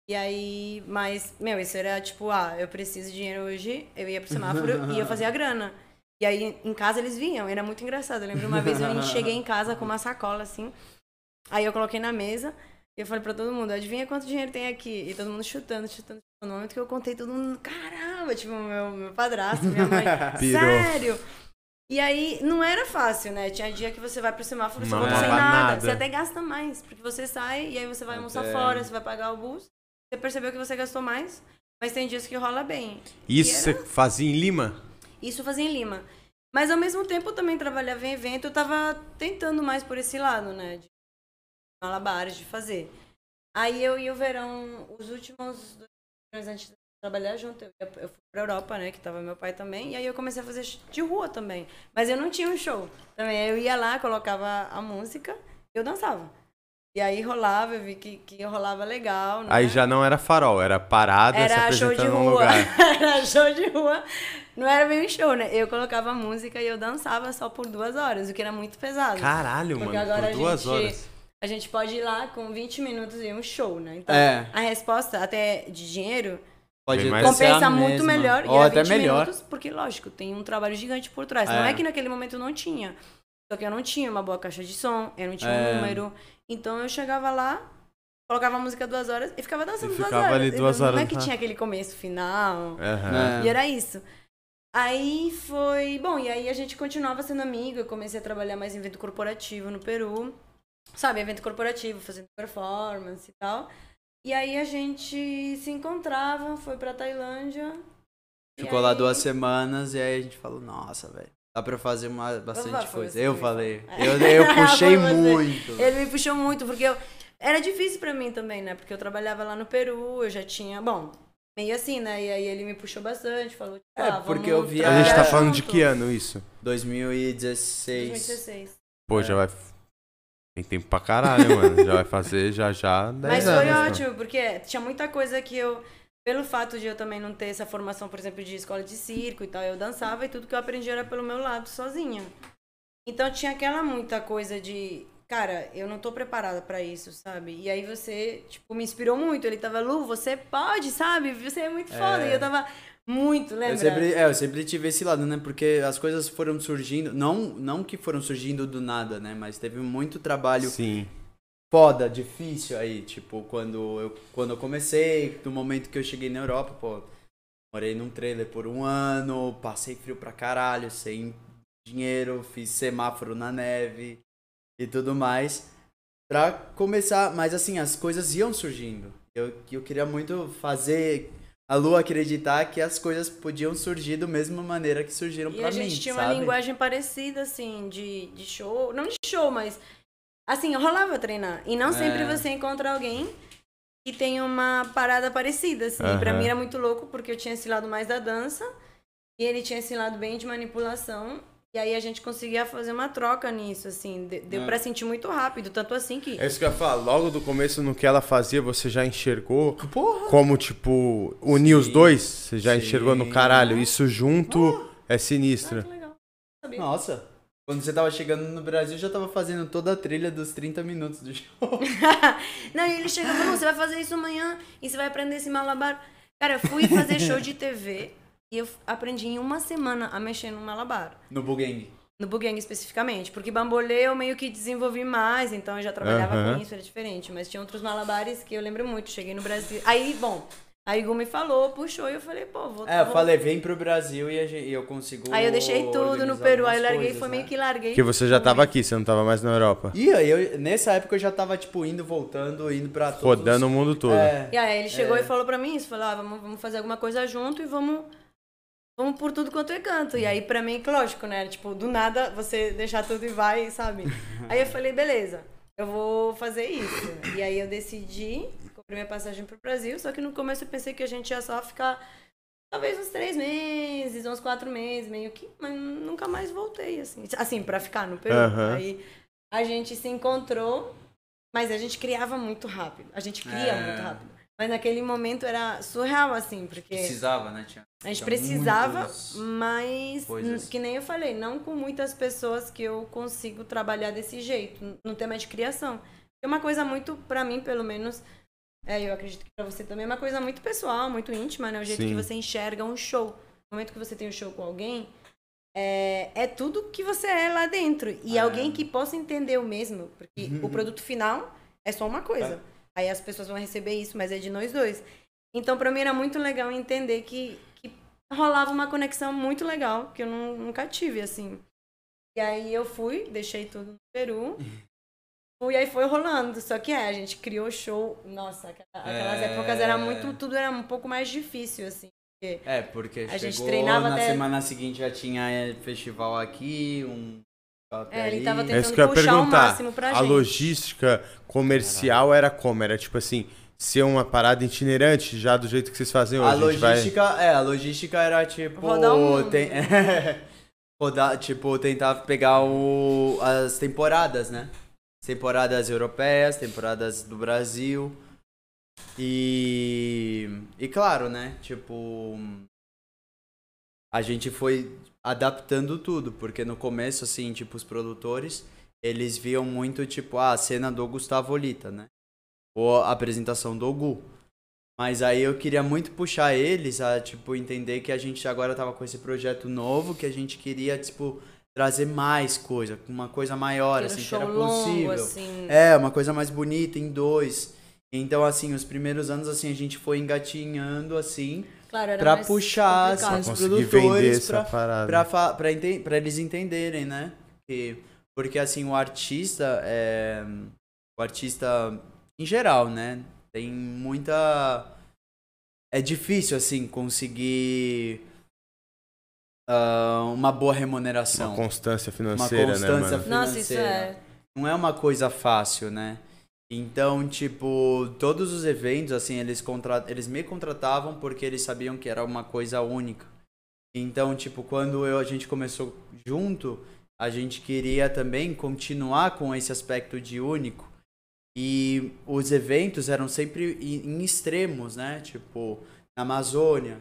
E aí, mas, meu, isso era tipo, ah, eu preciso de dinheiro hoje, eu ia pro semáforo e eu fazia grana. E aí, em casa eles vinham, era muito engraçado. Eu lembro uma vez eu cheguei em casa com uma sacola assim, aí eu coloquei na mesa e eu falei pra todo mundo, adivinha quanto dinheiro tem aqui? E todo mundo chutando, chutando. No momento que eu contei, todo mundo, caramba, tipo, meu, meu padrasto, minha mãe, sério? E aí, não era fácil, né? Tinha dia que você vai pro semáforo e você Não volta sem nada. nada. Você até gasta mais, porque você sai e aí você vai almoçar fora, você vai pagar o bus. Você percebeu que você gastou mais, mas tem dias que rola bem. Isso E você era- fazia em Lima? Isso eu fazia em Lima. Mas ao mesmo tempo eu também trabalhava em evento, eu tava tentando mais por esse lado, né? De malabares, de fazer. Aí eu e o verão, os últimos dois anos antes de trabalhar junto, eu, eu fui pra Europa, né? Que tava meu pai também. E aí eu comecei a fazer de rua também. Mas eu não tinha um show. Também eu ia lá, colocava a música, eu dançava. E aí rolava, eu vi que, que rolava legal. Né? Aí já não era farol, era parada se Era show de apresentando num rua. lugar. era show de rua. Não era bem um show, né? Eu colocava música e eu dançava só por duas horas, o que era muito pesado. Caralho, Porque mano, agora por duas gente, horas. A gente pode ir lá com 20 minutos e um show, né? Então, É. a resposta até de dinheiro Pode compensa muito mesma. melhor e Ou é até 20 melhor. minutos, porque lógico, tem um trabalho gigante por trás. É. Não é que naquele momento não tinha. Só que eu não tinha uma boa caixa de som, eu não tinha É. um número. Então eu chegava lá, colocava a música duas horas e ficava dançando E duas ficava horas. ali duas não horas, é que tá. tinha aquele começo final. É. E era isso. Aí foi. Bom, e aí a gente continuava sendo amigo. Eu comecei a trabalhar mais em evento corporativo no Peru. Sabe, evento corporativo, fazendo performance e tal. E aí a gente se encontrava, foi pra Tailândia. Ficou lá aí- duas semanas e aí a gente falou, nossa, velho. Dá pra fazer uma, bastante Foi coisa. Eu falei. Eu, eu puxei muito. Ele me puxou muito, porque eu... era difícil pra mim também, né? Porque eu trabalhava lá no Peru, eu já tinha. Bom, meio assim, né? E aí ele me puxou bastante, falou, tipo, É, ah, porque vamos eu vi A gente tá falando de que ano isso? 2016. 2016. Pô, É. já vai. Tem tempo pra caralho, mano. Já vai fazer já já 10 Mas anos. foi ótimo, porque tinha muita coisa que eu. Pelo fato de eu também não ter essa formação, por exemplo, de escola de circo e tal, eu dançava e tudo que eu aprendi era pelo meu lado, sozinha. Então tinha aquela muita coisa de. Cara, eu não tô preparada pra isso, sabe? E aí você, tipo, me inspirou muito. Ele tava, Lu, você pode, sabe? Você é muito foda. É. E eu tava muito, lembra? Eu sempre, é, eu sempre tive esse lado, né? Porque as coisas foram surgindo, não, não que foram surgindo do nada, né? Mas teve muito trabalho Sim. foda, difícil aí, tipo, quando eu, quando eu comecei, do momento que eu cheguei na Europa, pô, morei num trailer por um ano, passei frio pra caralho, sem dinheiro, fiz semáforo na neve e tudo mais, pra começar, mas assim, as coisas iam surgindo. Eu, eu queria muito fazer a Lu acreditar que as coisas podiam surgir da mesma maneira que surgiram E pra a mim, gente tinha sabe? uma linguagem parecida, assim, de, de show. Não de show, mas. Assim, rolava treinar. E não sempre É. você encontra alguém que tem uma parada parecida, assim. Pra Aham. mim era muito louco, porque eu tinha esse lado mais da dança. E ele tinha esse lado bem de manipulação. E aí a gente conseguia fazer uma troca nisso, assim. De- Deu É. pra sentir muito rápido. Tanto assim que. É isso que eu ia falar. Logo do começo, no que ela fazia, você já enxergou Porra! como, tipo, unir os Sim. dois? Você já Sim. enxergou no caralho. Isso junto é sinistro. Ah, que legal. Sabia. Nossa, Quando você tava chegando no Brasil, eu já tava fazendo toda a trilha dos 30 minutos do show. não, e ele chegou e falou, você vai fazer isso amanhã e você vai aprender esse malabar. Cara, eu fui fazer show de TV e eu aprendi em uma semana a mexer no malabar. No Bugeng. No Bugeng especificamente, porque bambolê eu meio que desenvolvi mais, então eu já trabalhava Aham. com isso, era diferente. Mas tinha outros malabares que eu lembro muito. Cheguei no Brasil. Aí, bom, aí o Gu me falou, puxou e eu falei, pô, vou. É, eu vou- falei, vem pro Brasil e a gente- eu consigo. Aí eu deixei tudo no Peru, aí eu larguei, coisas, foi meio né? que larguei. Porque você já tava aqui, você não tava mais na Europa. E aí, eu, nessa época eu já tava, tipo, indo, voltando, indo pra todos Rodando o mundo todo. É, E aí ele chegou É. e falou pra mim isso, falou, ah, vamos, vamos fazer alguma coisa junto e vamos vamos por tudo quanto é canto. E aí pra mim, que lógico, né, tipo, do nada você deixar tudo e vai, sabe? Aí eu falei, beleza, eu vou fazer isso. E aí eu decidi, comprei minha passagem pro Brasil, só que no começo eu pensei que a gente ia só ficar talvez uns três meses, uns quatro meses, meio que, mas nunca mais voltei, assim. Assim, pra ficar no Peru. Aham. Aí a gente se encontrou, mas a gente criava muito rápido. A gente cria É. muito rápido. Mas naquele momento era surreal, assim, porque Precisava, né? Tinha, a gente tinha precisava, mas coisas. que nem eu falei, não com muitas pessoas que eu consigo trabalhar desse jeito, no tema de criação. É uma coisa muito, pra mim, pelo menos, é, eu acredito que pra você também, é uma coisa muito pessoal, muito íntima, né? O jeito Sim. que você enxerga um show. No momento que você tem um show com alguém, é, é tudo que você é lá dentro. E É. alguém que possa entender o mesmo, porque Uhum. o produto final é só uma coisa. Aí as pessoas vão receber isso, mas é de nós dois. Então, pra mim era muito legal entender que, que rolava uma conexão muito legal, que eu nu- nunca tive, assim. E aí eu fui, deixei tudo no Peru. Fui, aí foi rolando. Só que é, a gente criou show. Nossa, aquela- aquelas É. épocas era muito. Tudo era um pouco mais difícil, assim. É, porque A gente treinava na até- semana seguinte já tinha é, festival aqui, um... É, ele tava É tentando isso que eu ia puxar o perguntar. máximo pra a gente. logística comercial era como? Era tipo assim, ser uma parada itinerante já do jeito que vocês fazem hoje. A a gente vai- logística, é, a logística era tipo. Rodar tem- rodar, tipo, tentar pegar o, as temporadas, né? Temporadas europeias, temporadas do Brasil. E. E claro, né? Tipo. A gente foi adaptando tudo, porque no começo, assim, tipo, os produtores, eles viam muito, tipo, ah, a cena do Gustavo Olita, né? Ou a apresentação do Gu. Mas aí eu queria muito puxar eles a, tipo, entender que a gente agora tava com esse projeto novo, que a gente queria, tipo, trazer mais coisa, uma coisa maior, assim, que era longo, possível. assim. É, uma coisa mais bonita em dois. Então, assim, os primeiros anos, assim, a gente foi engatinhando, assim, Claro, era pra mais puxar, complicado. assim, os produtores pra, pra, pra, pra eles entenderem, né? Que, porque, assim, o artista, é, o artista em geral, né? Tem muita... É difícil, assim, conseguir ah, uma boa remuneração. Uma constância Uma financeira, constância né, mano? Nossa, isso financeira. é. Não é uma coisa fácil, né? Então, tipo, todos os eventos, assim, eles, contra... eles me contratavam porque eles sabiam que era uma coisa única. Então, tipo, quando eu, a gente começou junto, a gente queria também continuar com esse aspecto de único. E os eventos eram sempre em em extremos, né? Tipo, na Amazônia,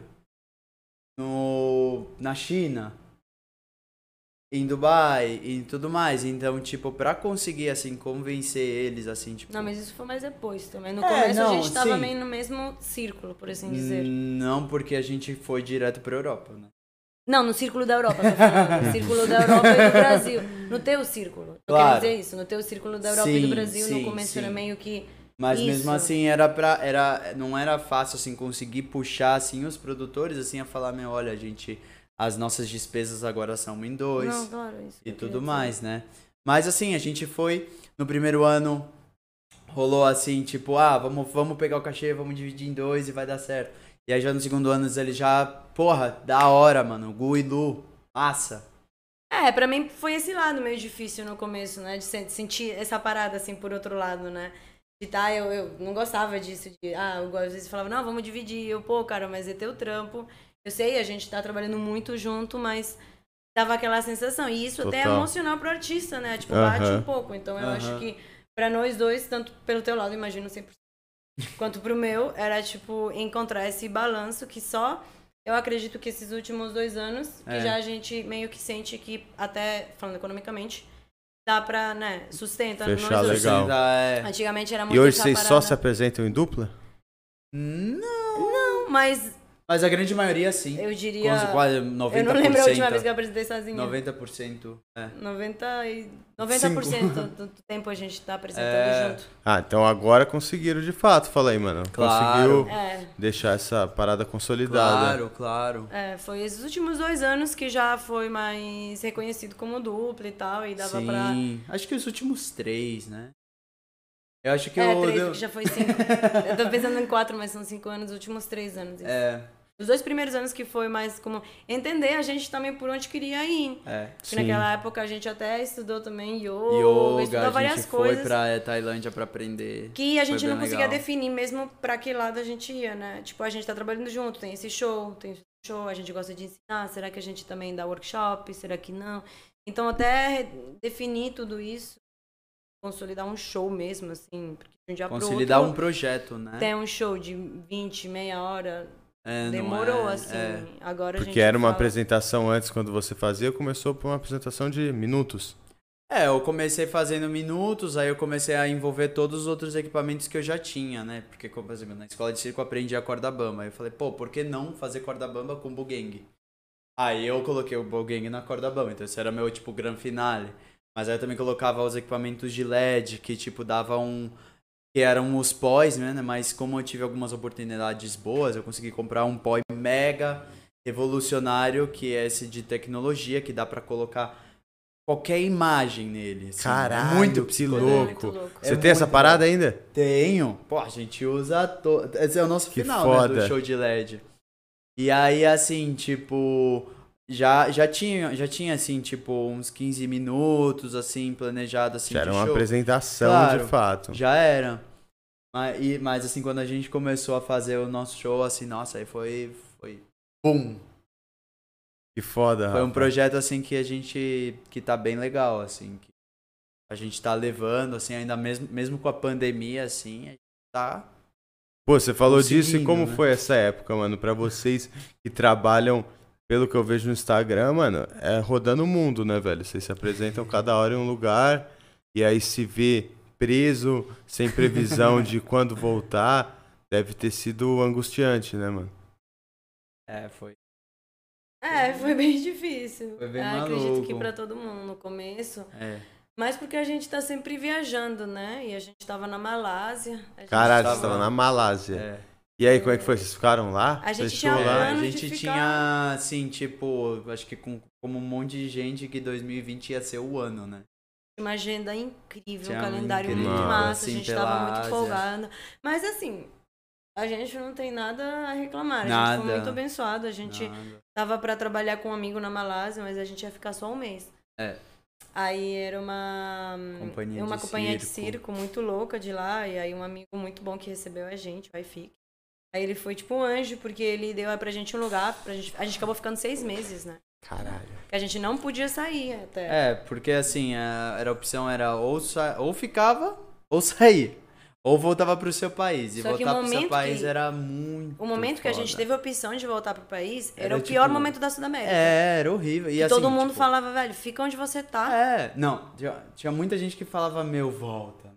no, na China, em Dubai e tudo mais. Então, tipo, pra conseguir, assim, convencer eles, assim, tipo... Não, mas isso foi mais depois também. No É, começo a não, gente tava sim. meio no mesmo círculo, por assim dizer. Não, porque a gente foi direto pra Europa, né? Não, no círculo da Europa, tô falando. No círculo da Europa e do Brasil. No teu círculo. Eu Claro. quero dizer isso. No teu círculo da Europa e do Sim, Brasil, sim, no começo era sim. meio que. Mas Isso. mesmo assim era pra. Era, não era fácil assim conseguir puxar assim os produtores assim a falar, meu, olha, a gente. As nossas despesas agora são em dois Não, claro, isso. que e tudo mais, né? Mas assim, a gente foi. No primeiro ano rolou assim, tipo, ah, vamos, vamos pegar o cachê, vamos dividir em dois e vai dar certo. E aí já no segundo ano ele já, porra, da hora, mano. Gu e Lu, massa. É, pra mim foi esse lado meio difícil no começo, né? De sen- sentir essa parada, assim, por outro lado, né? De tá, eu, eu não gostava disso, de, ah, eu às vezes falava, não, vamos dividir. Eu, pô, cara, mas é teu trampo. Eu sei, a gente tá trabalhando muito junto, mas dava aquela sensação. E isso até é Total. emocional pro artista, né? Tipo, bate Aham. um pouco. Então eu acho Aham. que pra nós dois, tanto pelo teu lado, imagino 100%, quanto pro meu, era, tipo, encontrar esse balanço que só eu acredito que esses últimos dois anos, que É. já a gente meio que sente que, até falando economicamente, dá pra, né, sustenta Fechar nós legal. É- Antigamente era muito E hoje vocês só se apresentam em dupla? Não. Não, mas Mas a grande maioria sim. eu diria... Quase, quase 90%. Eu não lembro a última vez que eu apresentei sozinha. 90%. É. 90 e... 90% do do tempo a gente tá apresentando É. junto. Ah, então agora conseguiram de fato, fala aí, mano. Claro. Conseguiu É, deixar essa parada consolidada. Claro, claro. é, foi esses últimos dois anos que já foi mais reconhecido como dupla e tal, e dava Sim. pra... Acho que os últimos três, né? Eu acho que é, eu. três, eu- porque já foi cinco. eu tô pensando em quatro, mas são cinco anos, os últimos três anos. isso. É, Os dois primeiros anos que foi mais como entender a gente também por onde queria ir. é. Porque naquela época a gente até estudou também yoga, Yoga, estudou várias coisas. foi pra Tailândia pra aprender. Que a gente não conseguia legal. definir mesmo pra que lado a gente ia, né? Tipo, a gente tá trabalhando junto, tem esse show, tem esse show, a gente gosta de ensinar, será que a gente também dá workshop, será que não? Então, até definir tudo isso, consolidar um show mesmo, assim, porque de um dia Consolidar outro um projeto, né? tem um show de 20, meia hora, É, demorou, é- assim. é. Agora a gente Porque era uma fala- apresentação antes, quando você fazia, começou por uma apresentação de minutos. É, eu comecei fazendo minutos, aí eu comecei a envolver todos os outros equipamentos que eu já tinha, né? Porque, por exemplo, na escola de circo eu aprendi a corda bamba. Aí eu falei, pô, por que não fazer corda bamba com bugang? Aí eu coloquei o bugang na corda bamba, então esse era meu, tipo, gran finale. Mas aí eu também colocava os equipamentos de LED, que, tipo, dava um... Que eram os pós, né? Mas como eu tive algumas oportunidades boas, eu consegui comprar um pó mega revolucionário, que é esse de tecnologia, que dá pra colocar qualquer imagem nele. assim. Caralho, é muito que louco. Muito louco. Você É tem essa parada ainda? Tenho. Pô, a gente usa. To... Esse é o nosso Que final né, foda. do show de LED. E aí, assim, tipo. Já, já, tinha, já tinha, assim, tipo, uns 15 minutos, assim, planejado, assim, Já era de uma show. apresentação Claro. de fato. Já era. Mas, e, mas, assim, quando a gente começou a fazer o nosso show, assim, nossa, aí foi. Foi. Pum! Que foda, Foi um projeto, assim, que a gente. que tá bem legal, assim. Que a gente tá levando, assim, ainda mesmo, mesmo com a pandemia, assim, a gente tá. Pô, você falou disso e como né? foi essa época, mano? Pra vocês que trabalham, pelo que eu vejo no Instagram, mano, é rodando o mundo, né, velho? Vocês se apresentam cada hora em um lugar e aí se vê preso, sem previsão de quando voltar. Deve ter sido angustiante, né, mano? É, foi. É, foi bem difícil. Foi bem Eu acredito que maluco. pra todo mundo no começo. É. Mas porque a gente tá sempre viajando, né? E a gente tava na Malásia. a gente Caralho, tava- você tava na Malásia. é. E aí, como é que foi? Vocês ficaram lá? A gente Fechou tinha lá? É, a gente ficar- tinha, assim, tipo, acho que com, como um monte de gente que 2020 ia ser o ano, né? Uma agenda incrível, Tinha um calendário incrível, muito massa, assim, a gente pela tava muito Ásia. folgada. Mas assim, a gente não tem nada a reclamar. A gente Nada. foi muito abençoado. A gente Nada. tava pra trabalhar com um amigo na Malásia, mas a gente ia ficar só um mês. É. Aí era uma Companhia uma de companhia de circo. circo muito louca de lá, e aí um amigo muito bom que recebeu a gente, o iFic. Aí ele foi tipo um anjo, porque ele deu pra gente um lugar, pra gente, a gente acabou ficando seis meses, né? Caralho. Que a gente não podia sair até. É, porque assim, a, era a opção era ou, sa ou ficava ou sair. Ou voltava pro seu país. E Só voltar pro seu país que- era muito. O momento que a gente foda. teve a opção de voltar pro país era, Era, o pior tipo, momento da Sudamérica. É, era horrível. E, E assim, todo mundo tipo, falava, velho, fica onde você tá. É, não, tinha, tinha muita gente que falava, meu, volta.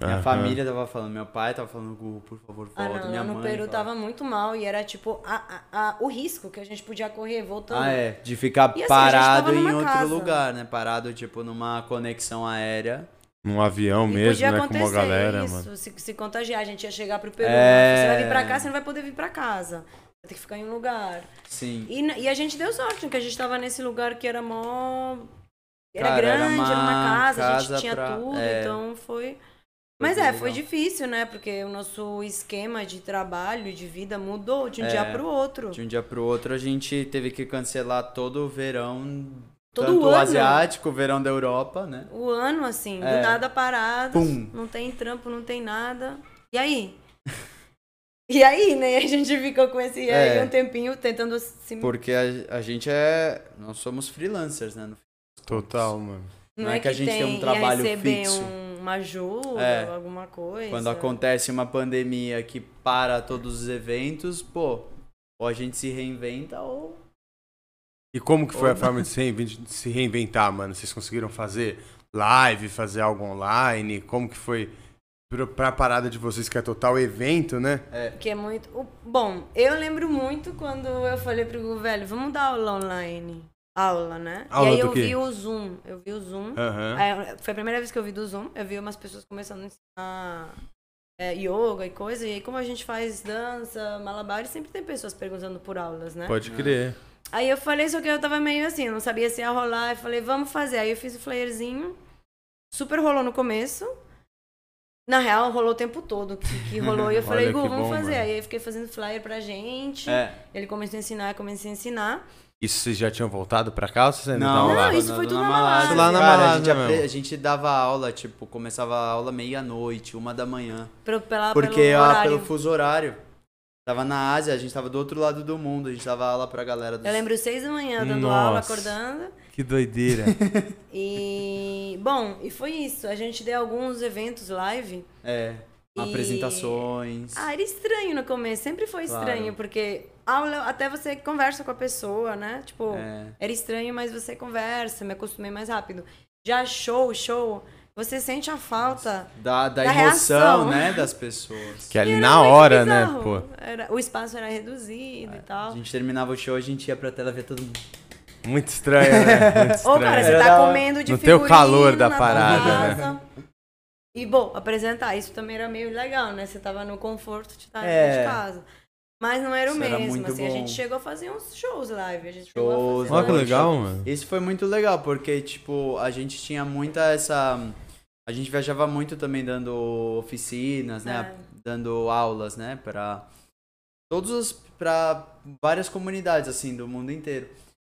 Minha Aham. família tava falando, meu pai tava falando, Gu, por favor, Ah, volta. não, minha no mãe. Peru tava muito mal e era tipo a, a- a- o risco que a gente podia correr voltando. Ah, é, de ficar E assim, a gente parado em numa outro casa. lugar, né? Parado, tipo, numa conexão aérea. Num avião E mesmo, podia né? Com uma acontecer galera, isso, mano. se, se contagiar. A gente ia chegar pro Peru, É. você vai vir pra cá, você não vai poder vir pra casa. Vai ter que ficar em um lugar. Sim. E, n- e a gente deu sorte, porque a gente tava nesse lugar que era mó. Era Cara, era grande, era uma, uma casa, a gente tinha pra- tudo, é. então foi. Foi Mas é, foi legal. difícil, né? Porque o nosso esquema de trabalho, de vida mudou de um É. dia pro outro. De um dia pro outro a gente teve que cancelar todo o verão. Todo tanto o o ano. asiático, o verão da Europa, né? O ano, assim, É. do nada parado, Pum. não tem trampo, não tem nada. E aí? e aí, né? A gente ficou com esse aí É. um tempinho tentando se. Porque a, a gente é. Nós somos freelancers, né? Total, mano. não é que a gente tem um trabalho fixo. um- uma ajuda, É. alguma coisa. Quando acontece uma pandemia que para todos os eventos, pô, Ou a gente se reinventa ou. E como que foi Ou a forma de se reinventar, mano? Vocês conseguiram fazer live, fazer algo online? Como que foi pra, parada de vocês, que é total evento, né? Que é muito. Bom, eu lembro muito quando eu falei pro Gu, velho, vamos dar aula online. Aula, né? Aula e aí do eu quê? vi o Zoom. Eu vi o Zoom. Aí, foi a primeira vez que eu vi do Zoom. Eu vi umas pessoas começando a ensinar é, yoga e coisa. E aí, como a gente faz dança, malabares, sempre tem pessoas perguntando por aulas, né? Pode crer. Aí eu falei, só que eu tava meio assim, não sabia se ia rolar. Eu falei, vamos fazer. Aí eu fiz o flyerzinho. Super rolou no começo. Na real, rolou o tempo todo que, que rolou. E eu falei, Gu, vamos bom, fazer. mano. Aí eu fiquei fazendo flyer pra gente. É. Ele começou a ensinar, eu comecei a ensinar. Isso vocês já tinham voltado pra cá ou vocês ainda Não, estavam lá? Não, isso foi tudo na Malásia. Lá na Cara, a Malásia gente, apre- mesmo. a gente dava aula, tipo, começava a aula meia-noite, uma da manhã. Pelo, pela, Porque pelo horário. pelo fuso horário. Tava na Ásia, a gente tava do outro lado do mundo, a gente dava aula pra galera dos... Eu lembro seis da manhã dando aula, Nossa. acordando. Que doideira. E. Bom, e foi isso. A gente deu alguns eventos live. É, E- apresentações. Ah, era estranho no começo, sempre foi Claro. estranho, porque aula até você conversa com a pessoa, né? Tipo, É. era estranho, mas você conversa, me acostumei mais rápido. Já show, show, você sente a falta. Da, da Da emoção, reação. né, das pessoas. Que ali E era na hora, né, pô? Era, o espaço era reduzido e A tal. gente terminava o show, a gente ia pra tela ver todo mundo. Muito estranho, né? Muito Ou, cara, estranho. você tá comendo de No teu calor da parada, né? E, bom, apresentar, isso também era meio legal, né? Você tava no conforto de estar É. dentro de casa. Mas não era o Isso era mesmo, muito assim, a bom. gente chegou a fazer uns shows live, a gente Shows, chegou a fazer Olha que legal, mano. Isso foi muito legal, porque, tipo, a gente tinha muita essa... A gente viajava muito também dando oficinas, né? É. Dando aulas, né? Pra todos os... Pra várias comunidades, assim, do mundo inteiro.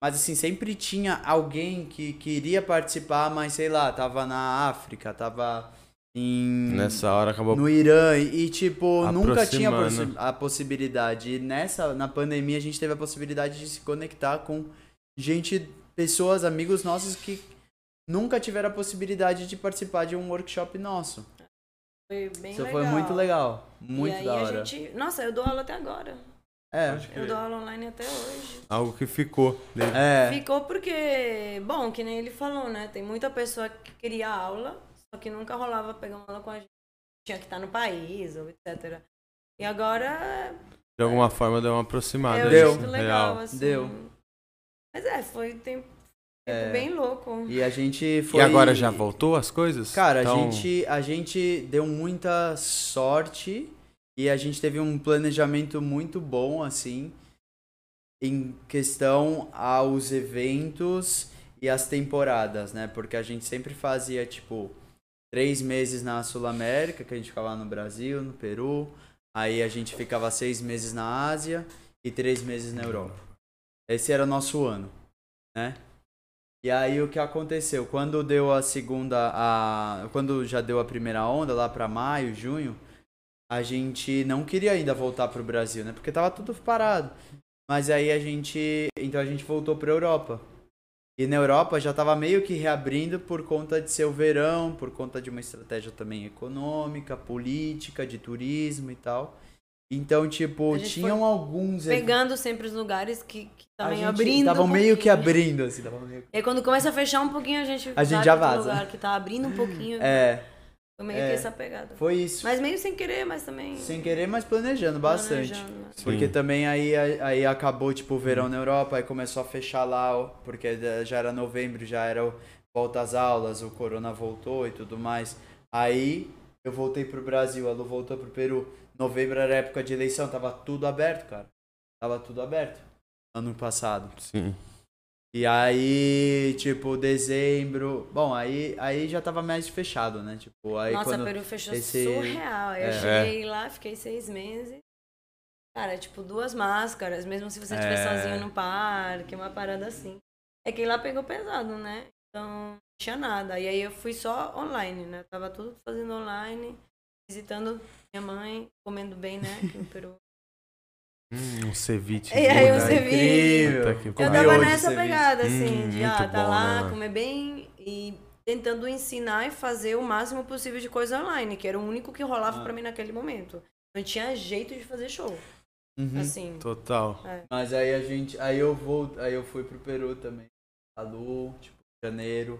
Mas, assim, sempre tinha alguém que queria participar, mas, sei lá, tava na África, tava em... Nessa hora acabou. no Irã e, tipo, nunca tinha a, a possibilidade. E nessa, na pandemia, a gente teve a possibilidade de se conectar com gente, pessoas, amigos nossos que nunca tiveram a possibilidade de participar de um workshop nosso. Foi bem Isso legal. foi muito legal. Muito e aí da a hora. gente... Nossa, eu dou aula até agora. É. Eu dou aula online até hoje. Algo que ficou. dele. É. Ficou porque, bom, que nem ele falou, né? Tem muita pessoa que queria aula, só que nunca rolava pegar uma aula com a gente. Tinha que estar no país, ou etc. E agora De alguma forma deu uma aproximada. é um Deu. legal, assim. Deu. Mas é, foi um tempo, É. bem louco. E a gente E foi. agora já voltou as coisas? Cara, Então, a, gente, a gente deu muita sorte e a gente teve um planejamento muito bom, assim, em questão aos eventos e as temporadas, né? Porque a gente sempre fazia, tipo, três meses na Sul América, que a gente ficava no Brasil, no Peru. Aí a gente ficava seis meses na Ásia e três meses na Europa. Esse era o nosso ano, né? E aí o que aconteceu? Quando deu a segunda, a quando já deu a primeira onda lá pra maio, junho, a gente não queria ainda voltar pro Brasil, né? Porque tava tudo parado. Mas aí a gente, então a gente voltou pra Europa. E na Europa já tava meio que reabrindo por conta de ser o verão, por conta de uma estratégia também econômica, política, de turismo e tal. Então, tipo, tinham alguns Pegando sempre os lugares que estavam gente abrindo. Tava um meio que abrindo, assim, meio E aí quando começa a fechar um pouquinho, a gente, A gente já vaza. lugar que tá abrindo um pouquinho. É, Foi meio é. que essa pegada. foi isso. Mas meio sem querer, mas também. Sem querer, mas planejando bastante. planejando, né? Sim. Porque também aí, aí acabou, tipo, o verão na Europa, aí começou a fechar lá, porque já era novembro, já era o- volta às aulas, o corona voltou e tudo mais. Aí eu voltei pro Brasil, a Lu voltou pro Peru. Novembro era época de eleição, tava tudo aberto, cara. Tava tudo aberto. Ano passado. Sim. E aí, tipo, dezembro. Bom, aí, aí já tava mais fechado, né? Tipo, aí Nossa, quando. Peru fechou esse- surreal. Eu É. cheguei lá, fiquei seis meses. Cara, tipo, duas máscaras, mesmo se você estiver É. sozinho no parque, uma parada assim. É que lá pegou pesado, né? Então, não tinha nada. E aí eu fui só online, né? Tava tudo fazendo online, visitando minha mãe, comendo bem, né? Aqui no Peru. Hum, um ceviche. E aí, um Puta ceviche. Eu tava nessa ceviche. pegada, assim, Hum, de ah, tá bom, lá, né? comer bem e tentando ensinar e fazer o máximo possível de coisa online, que era o único que rolava Ah. pra mim naquele momento. Não tinha jeito de fazer show. Uhum. Assim. Total. Mas aí a gente. Aí eu vou. Aí eu fui pro Peru também. A Lu, tipo, janeiro.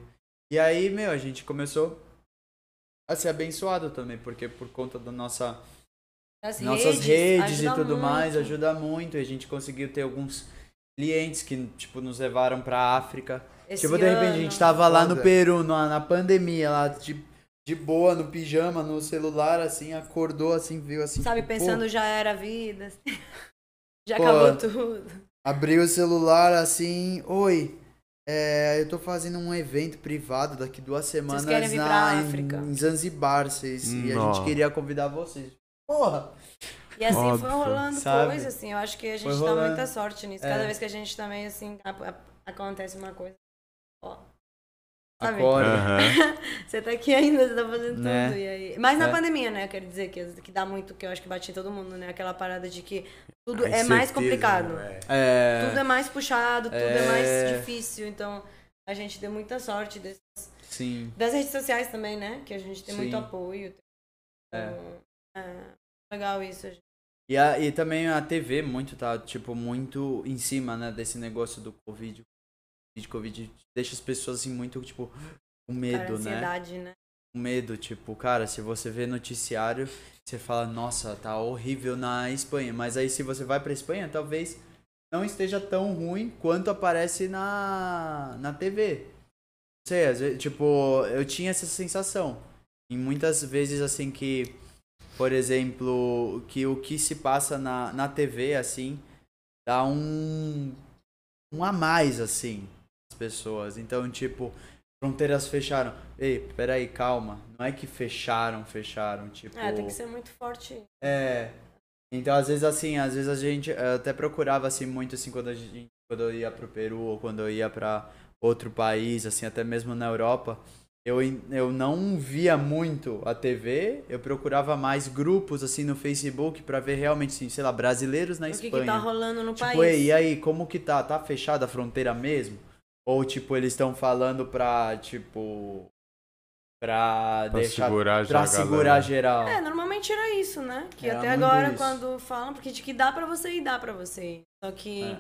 E aí, meu, a gente começou a ser abençoado também, porque por conta da nossa As nossas redes, e ajuda tudo mais muito. ajuda muito. E a gente conseguiu ter alguns clientes que, tipo, nos levaram pra África. Esse tipo, de repente a gente ano. tava lá no. Peru, na, na pandemia, lá de, de boa, no pijama, no celular, assim, acordou assim, viu assim. Sabe, tipo, pô, pensando já era a vida. Já Pô, acabou tudo. Abriu o celular assim, oi. é, eu tô fazendo um evento privado daqui duas semanas na, pra em- África? Em, Zanzibar, vocês, e a gente queria convidar vocês. Porra! E assim Óbvio, foi rolando sabe? coisa, assim. Eu acho que a gente dá muita sorte nisso. É. Cada vez que a gente também, assim, a- a- acontece uma coisa. Ó. Sabe? Acorda. Aham. Você tá aqui ainda, você tá fazendo Né? tudo. E aí... Mas na É. pandemia, né? Eu quero dizer que, que dá muito, que eu acho que bate em todo mundo, né? Aquela parada de que tudo A é mais incerteza, complicado. né? É, Tudo é mais puxado, tudo é, É. mais difícil. Então, a gente deu muita sorte dessas, sim. das redes sociais também, né? Que a gente tem muito Sim. apoio. É. Então, é legal isso. gente. E, a, e também a TV muito, tá, tipo, muito em cima, né, desse negócio do Covid. Covid, Covid deixa as pessoas, assim, muito, tipo, com Cara, medo, né? ansiedade, né? Com medo, tipo, cara, se você vê noticiário, você fala, nossa, tá horrível na Espanha. Mas aí se você vai pra Espanha, talvez não esteja tão ruim quanto aparece na, na TV. Não sei, tipo, eu tinha essa sensação. E muitas vezes, assim, que, por exemplo, que o que se passa na, na TV, assim, dá um, um a mais, assim, as pessoas. Então, tipo, fronteiras fecharam. Ei, peraí, calma. Não é que fecharam, fecharam, tipo... É, tem que ser muito forte. É. Então, às vezes, assim, às vezes a gente até procurava, assim, muito, assim, quando, a gente, quando eu ia pro Peru ou quando eu ia pra outro país, assim, até mesmo na Europa, eu, eu não via muito a TV, eu procurava mais grupos, assim, no Facebook pra ver realmente, assim, sei lá, brasileiros na o que, Espanha. que tá rolando no Tipo, país. ei, e aí, como que tá? Tá fechada a fronteira mesmo? Ou, tipo, eles estão falando pra, tipo... Pra, Pra deixar... segurar pra a galera. segurar geral. É, normalmente era isso, né? Que Era até agora, isso. quando falam, porque de que dá pra você ir, dá pra você ir. Só que É.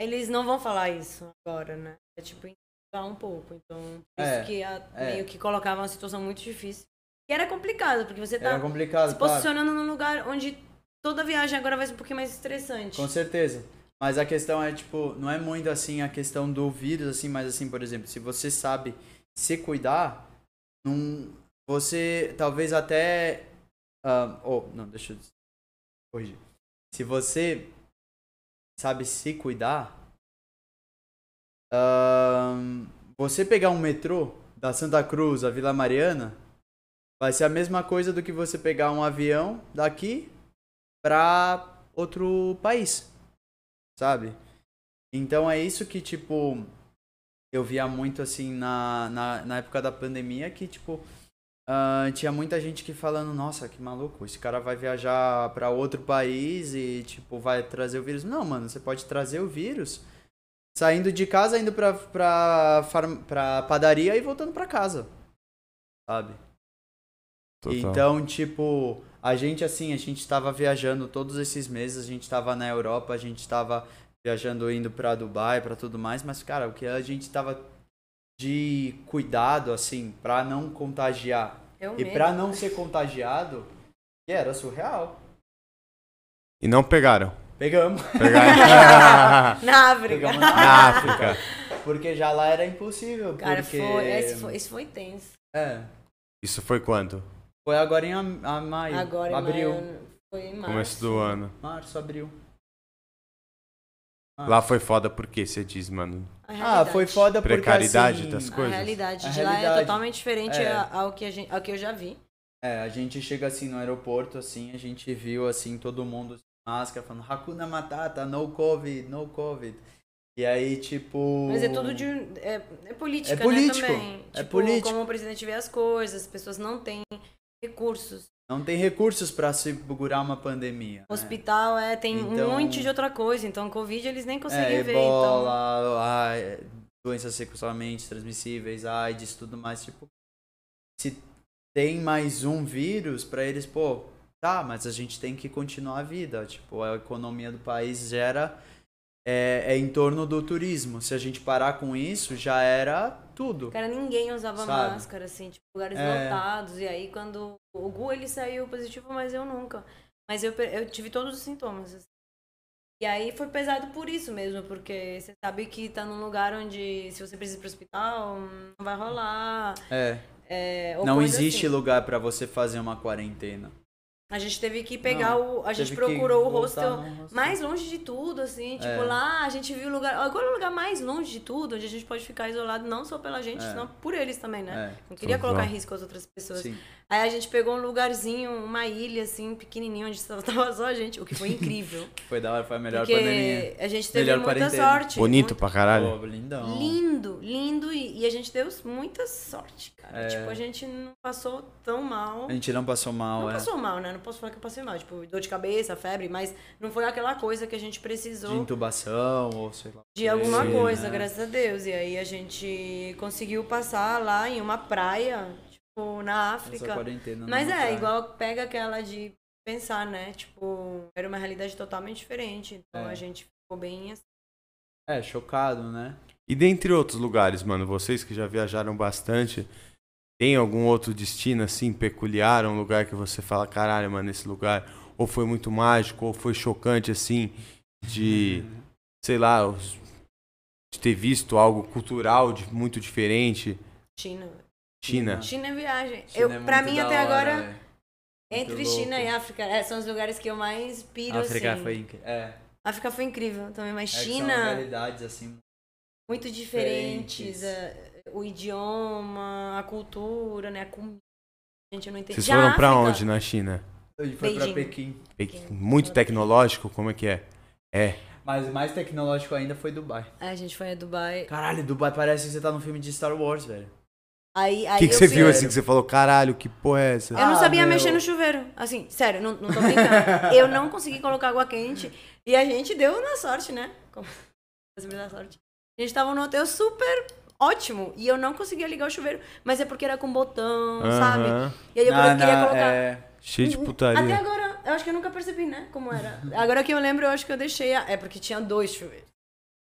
eles não vão falar isso agora, né? É tipo, um pouco. Então, É, isso que a- é. meio que colocava uma situação muito difícil. E era complicado, porque você tá se claro. posicionando num lugar onde toda viagem agora vai ser um pouquinho mais estressante. Com certeza. Mas a questão é, tipo, não é muito assim a questão do vírus, assim, mas assim, por exemplo, se você sabe se cuidar, não, você talvez até. ah, oh, não, deixa eu corrigir. Se você sabe se cuidar, ahn, você pegar um metrô da Santa Cruz à Vila Mariana, vai ser a mesma coisa do que você pegar um avião daqui pra outro país, sabe? Então é isso que, tipo, eu via muito assim na, na, na época da pandemia, que, tipo, ah, tinha muita gente que falando, nossa, que maluco, esse cara vai viajar pra outro país e, tipo, vai trazer o vírus. Não, mano, você pode trazer o vírus saindo de casa, indo pra, pra, farm- pra padaria e voltando pra casa, sabe? Total. Então, tipo, a gente assim, a gente tava viajando todos esses meses, a gente tava na Europa, a gente tava viajando indo pra Dubai, pra tudo mais, mas cara, o que a gente tava de cuidado assim, pra não contagiar Eu e mesmo. pra não ser contagiado, que era surreal. E não pegaram. Pegamos, Pegaram. Na África. pegamos Na na África. porque já lá era impossível, Cara, porque foi, esse foi, esse foi tenso. é, Isso foi quando? foi agora em am- a, maio, Agora, em abril, maio, foi em março. Começo do ano. março, abril. Ah. Lá foi foda porque você diz, mano. A Ah, realidade. foi foda porque Precariedade assim, das A coisas. realidade A de lá é realidade. totalmente diferente É. a- ao, que a gente, ao que eu já vi. É, a gente chega assim no aeroporto, assim, a gente viu assim todo mundo máscara falando Hakuna Matata, no Covid, no Covid. E aí, tipo. Mas é tudo de. É, é política, É político, né? Também. é tipo, político. como o presidente vê as coisas, as pessoas não têm recursos. Não tem recursos pra segurar uma pandemia. né? Hospital é, tem Então- um monte de outra coisa. Então, Covid eles nem É, conseguem ver. Então, ebola, ai, doenças sexualmente transmissíveis, AIDS, tudo mais. Tipo, se tem mais um vírus pra eles, pô, Tá, mas a gente tem que continuar a vida. Tipo, a economia do país gera. É, é em torno do turismo. Se a gente parar com isso, já era tudo. Cara, ninguém usava Sabe? máscara, assim, tipo, lugares É. lotados. E aí, quando o Gu, ele saiu positivo, mas eu nunca. Mas eu, eu tive todos os sintomas. assim. E aí foi pesado por isso mesmo, porque você sabe que tá num lugar onde, se você precisa ir pro hospital, não vai rolar. É. É, Não existe assim. lugar pra você fazer uma quarentena. A gente teve que pegar Não, o. A gente procurou o hostel hostel. mais longe de tudo, assim. Tipo, É. lá a gente viu o lugar. Agora o lugar mais longe de tudo, onde a gente pode ficar isolado, não só pela gente, É. senão por eles também, né? É, Não queria São colocar em João. risco as outras pessoas. sim. Aí a gente pegou um lugarzinho, uma ilha, assim, pequenininho, onde tava só a gente, o que foi incrível. Foi da hora, foi a melhor porque pandemia. a gente teve Melhor muita quarentena. sorte. Bonito muito- pra caralho. Pô, lindão. Lindo, lindo. E, e a gente deu muita sorte, cara. É. Tipo, a gente não passou tão mal. A gente não passou mal, Não é. passou mal, né? Não posso falar que eu passei mal. Tipo, dor de cabeça, febre, mas não foi aquela coisa que a gente De precisou intubação, ou sei lá. de alguma Sim, coisa, né? graças a Deus. E aí a gente conseguiu passar lá em uma praia, tipo, na Essa África. quarentena. Mas é, tá. igual pega aquela de pensar, né? Tipo, era uma realidade totalmente diferente. Então É. a gente ficou bem assim. É, chocado, né? E dentre outros lugares, mano, vocês que já viajaram bastante, tem algum outro destino assim peculiar, um lugar que você fala, caralho, mano, esse lugar ou foi muito mágico ou foi chocante assim de, sei lá, de ter visto algo cultural de, muito diferente? China. China. China é viagem. China eu, é pra mim, até hora, agora, velho. entre China e África, é, são os lugares que eu mais piro, África assim. foi incrível. É, África foi incrível também, mas é que são China, realidades assim. muito diferentes. diferentes. É, o idioma, a cultura, né? A comida. Gente, eu não entendi. Vocês foram pra África, onde na China? A gente foi pra Beijing. Pequim. Pequ- Muito tecnológico? Como é que é? É. Mas mais tecnológico ainda foi Dubai. A gente foi a Dubai. Caralho, Dubai parece que você tá num filme de Star Wars, velho. Aí, O aí que, que eu você fui- viu assim que você falou, caralho, que porra é essa? Eu não Ah, sabia meu. mexer no chuveiro. Assim, sério, não, não tô brincando. eu não consegui colocar água quente. E a gente deu na sorte, né? Como-. A gente tava num hotel super ótimo. E eu não conseguia ligar o chuveiro. Mas é porque era com botão, sabe? Aham. E aí eu Na- queria na- colocar. é, Cheio de Até putaria. agora, eu acho que eu nunca percebi, né? Como era. Agora que eu lembro, eu acho que eu deixei. A... É porque tinha dois chuveiros.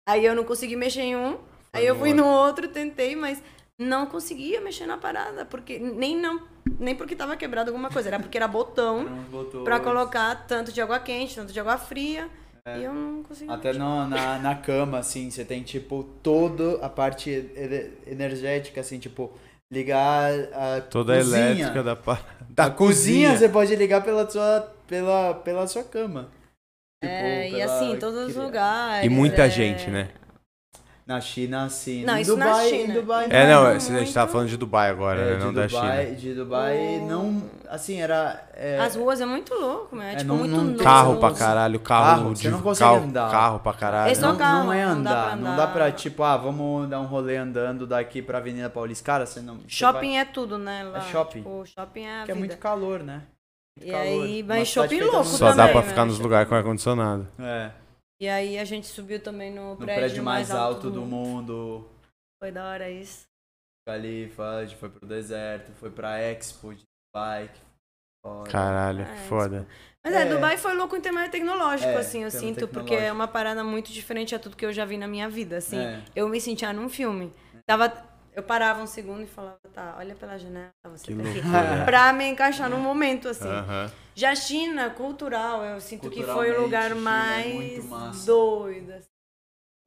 Aí eu não consegui mexer em um. aí eu fui no outro, tentei, mas não conseguia mexer na parada. Porque nem não. Nem porque tava quebrado alguma coisa. Era porque era botão pra colocar tanto de água quente, tanto de água fria. E eu não consegui. Até no, na, na cama, assim, você tem, tipo, toda a parte energética, assim, tipo, ligar a Toda a cozinha. elétrica da, pa- da a cozinha você pode ligar pela sua, pela, pela sua cama. Tipo, É, e assim, em todos os lugares. E muita é. gente, né? Na China, sim. Não, em isso na Dubai, China. Em Dubai, É, não, Não, a gente muito. tava falando de Dubai agora, É, né? de Não da Dubai, China. De Dubai, não, assim, era... é, As ruas é muito louco, né? É, É, tipo, não- muito não- novo. Carro pra caralho, carro, Carro, de você não consegue carro, andar. carro pra caralho. É só não, carro, não é não dá andar, não dá andar. pra, tipo, ah, vamos dar um rolê andando daqui pra Avenida Paulista. Cara, você não... você Shopping é tudo, né? Lá. É shopping. Tipo, shopping é a vai- Que é muito calor, né? Muito E calor. aí, mas shopping louco Só dá pra né? ficar nos lugares com ar-condicionado. É, E aí a gente subiu também no no prédio, prédio mais alto do mundo. Foi da hora isso. Califa, a gente foi pro deserto, foi pra Expo de bike. Caralho, É, foda. Mas é, É. Dubai foi louco em termos tecnológico, É, assim, eu sinto, porque é uma parada muito diferente a tudo que eu já vi na minha vida, assim. É. Eu me sentia num filme. Tava, eu parava um segundo e falava, tá, olha pela janela, você Que tá aqui. loucura. Pra me encaixar num momento, assim. Aham. Já China, cultural, eu sinto que foi o lugar China é mais muito massa. doido. assim.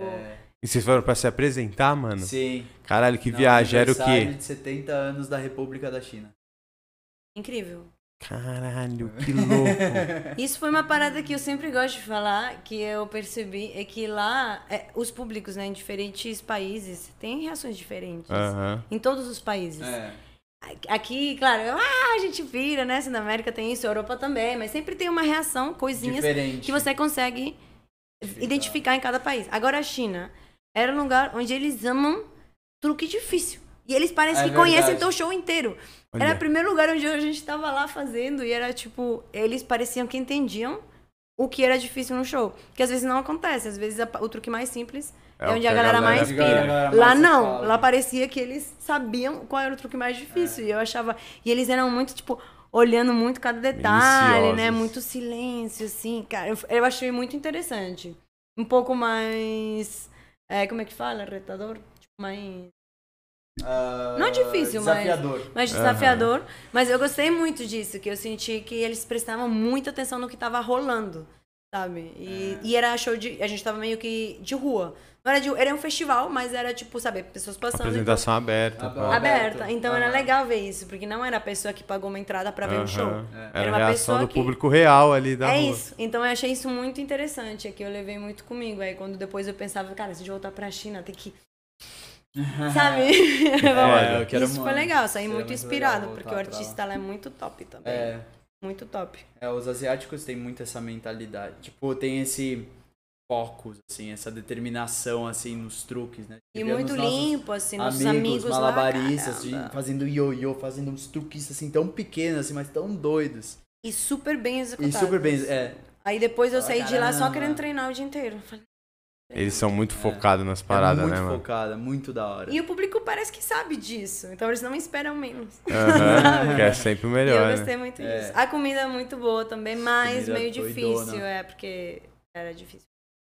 É, E vocês foram pra se apresentar, mano? sim. Caralho, que no viagem. Era o quê? de 70 anos da República da China. Incrível. Caralho, que louco. Isso foi uma parada que eu sempre gosto de falar, que eu percebi, é que lá, é, os públicos, né, em diferentes países, têm reações diferentes. Aham. Em todos os países. É. Aqui, claro, ah, a gente vira, né? Se na América tem isso, Europa também, mas sempre tem uma reação, coisinhas Diferente. que você consegue identificar em cada país. Agora a China era um lugar onde eles amam truque difícil. E eles parecem É que conhecem verdade. teu show inteiro. Olha. Era o primeiro lugar onde a gente tava lá fazendo e era tipo, eles pareciam que entendiam o que era difícil no show. Que às vezes não acontece, às vezes o truque mais simples é, É onde a a galera, galera mais pira. galera mais lá não, fala. lá parecia que eles sabiam qual era o truque mais difícil. E eu achava. E eles eram muito tipo. olhando muito cada detalhe, né? Muito silêncio, assim, cara. Eu, eu achei muito interessante. Um pouco mais. é, como é que fala? Retador? Tipo, mais. Ah, Não difícil, mas- desafiador. mais desafiador. Mas eu gostei muito disso, que eu senti que eles prestavam muita atenção no que tava rolando, sabe? E, É. e era show de. A gente tava meio que de rua. Não era de Era um festival, mas era tipo, sabe, pessoas passando. Apresentação aberta. Aberta. pá. aberta. Então era Aham. legal ver isso, porque não era a pessoa que pagou uma entrada pra ver um show. É. Era Era a uma reação pessoa do que- público real ali da é rua. isso. Então eu achei isso muito interessante, é que eu levei muito comigo. Aí quando depois eu pensava, cara, se eu voltar pra China, tem que. Sabe? É, eu quero isso foi muito. legal, saí Seria muito muito inspirado, legal porque o artista lá é muito top também. É, Muito top. é, os asiáticos têm muito essa mentalidade. Tipo, tem esse foco, assim, essa determinação, assim, nos truques, né? E Vê muito nos limpo, assim, nossos amigos, amigos, malabaristas, lá, caramba. fazendo ioiô, fazendo uns truques, assim, tão pequenos, assim, mas tão doidos. E super bem E executados. super bem, é. Aí depois eu Ah, saí de lá só caramba. querendo treinar o dia inteiro. Falei, Eles são muito focados nas paradas, é muito né, mano? focada, muito da hora. E o público parece que sabe disso, então eles não esperam menos. Aham, que é sempre o E melhor, eu né? gostei muito É. disso. A comida é muito boa também, mas meio difícil, é, porque era difícil.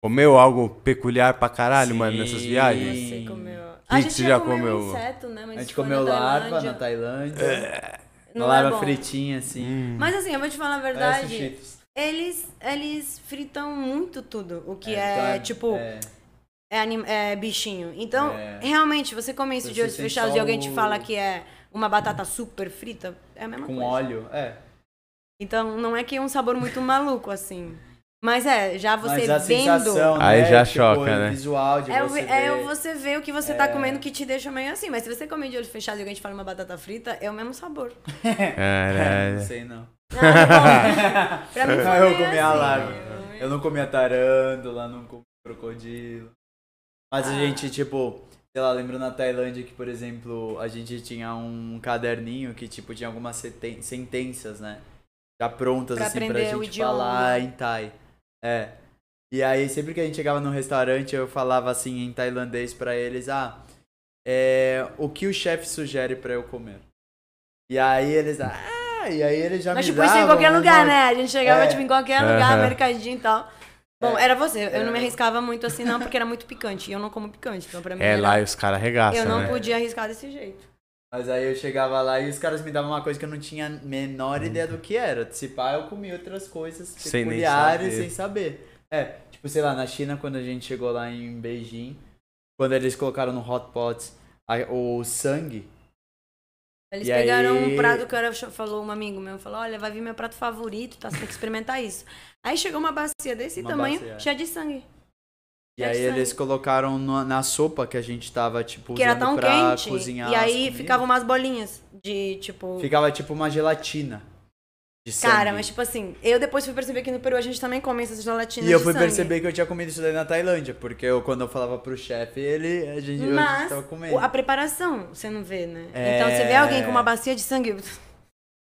Comeu algo peculiar pra caralho, Sim. mano, nessas viagens? Você comeu. a gente você já comeu comeu? inseto, né? Mas A gente comeu na larva Tailândia. na Tailândia. Não larva é fritinha, assim. Hum. Mas assim, eu vou te falar a Parece verdade. Eles, eles fritam muito tudo. O que É, é, então tipo, é, é, anim- é bichinho. Então, É. realmente, você come isso de Você olhos sente fechados e alguém te fala que é uma batata super frita, é a mesma com coisa. óleo, é. Então, não é que é um sabor muito maluco, assim. Mas é, já você Mas a vendo. sensação, Aí né, já tipo, choca, né? visual de É, você é ver. você ver o que você tá É. comendo que te deixa meio assim. Mas se você comer de olhos fechados e alguém te fala uma batata frita, é o mesmo sabor. Caralho. Não sei não. Ah, bom, pra mim foi eu comi a assim. larva. Eu não comia tarântula, não comia crocodilo. Mas a Ah. gente, tipo, sei lá, lembro na Tailândia que, por exemplo, a gente tinha um caderninho que, tipo, tinha algumas sentenças, né? Já prontas, Pra assim, pra gente falar em Thai. É. E aí, sempre que a gente chegava no restaurante, eu falava assim em tailandês pra eles, ah, é, o que o chefe sugere pra eu comer? E aí eles, ah, e aí eles já Mas me tipo, isso em qualquer uma- lugar, né? A gente chegava, É. tipo, em qualquer lugar, Aham. mercadinho e tal. Bom, É. era você. Eu não me arriscava muito assim, não, porque era muito picante. E eu não como picante. Então, pra mim, É, era- lá e os caras arregaçam, eu não né? podia arriscar desse jeito. Mas aí eu chegava lá e os caras me davam uma coisa que eu não tinha a menor Uhum. ideia do que era. Se pá, eu comia outras coisas Sem nem peculiares saber. sem saber. É, tipo, sei lá, na China, quando a gente chegou lá em Beijing, quando eles colocaram no hot pot a- o sangue, Eles E pegaram aí- um prato que era, falou um amigo meu, falou, olha, vai vir meu prato favorito, tá? Você tem que experimentar isso. Aí chegou uma bacia desse Uma tamanho, bacia. cheia de sangue. e aí eles colocaram na sopa que a gente tava, tipo, Que era tão pra quente. cozinhar E aí ficavam umas bolinhas de, tipo... Ficava tipo uma gelatina. Cara, mas tipo assim, eu depois fui perceber que no Peru a gente também come essas gelatinas E eu de fui sangue. perceber que eu tinha comido isso daí na Tailândia, porque eu, quando eu falava pro chefe, ele, a gente, eu Mas tava comendo. a preparação, você não vê, né? É. Então você vê alguém com uma bacia de sangue. Eu,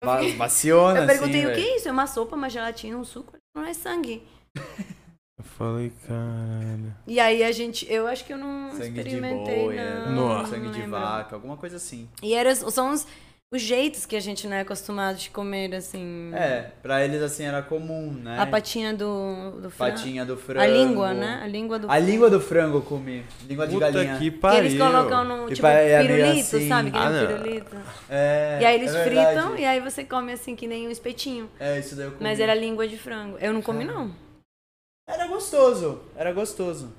Va- Vaciona, eu perguntei assim, o que é isso? É uma sopa, uma gelatina, um suco? Não é sangue. Eu falei, caralho. E aí a gente, eu acho que eu não Sangue de experimentei, boi, é. não. Nossa. sangue não de vaca, alguma coisa assim. E era, são os, os jeitos que a gente não é acostumado de comer, assim. É, pra eles assim era comum, né? A patinha do, do frango. Patinha do frango. A língua, né? A língua do A língua do frango eu comi. Língua de Puta galinha. que Que pariu. eles colocam no, E tipo, é pirulito, assim. sabe? Aquele Ah, não. pirulito. É, E aí eles é fritam e aí você come assim que nem um espetinho. É, isso daí eu comi. Mas era língua de frango. Eu não comi, não. Era gostoso, era gostoso.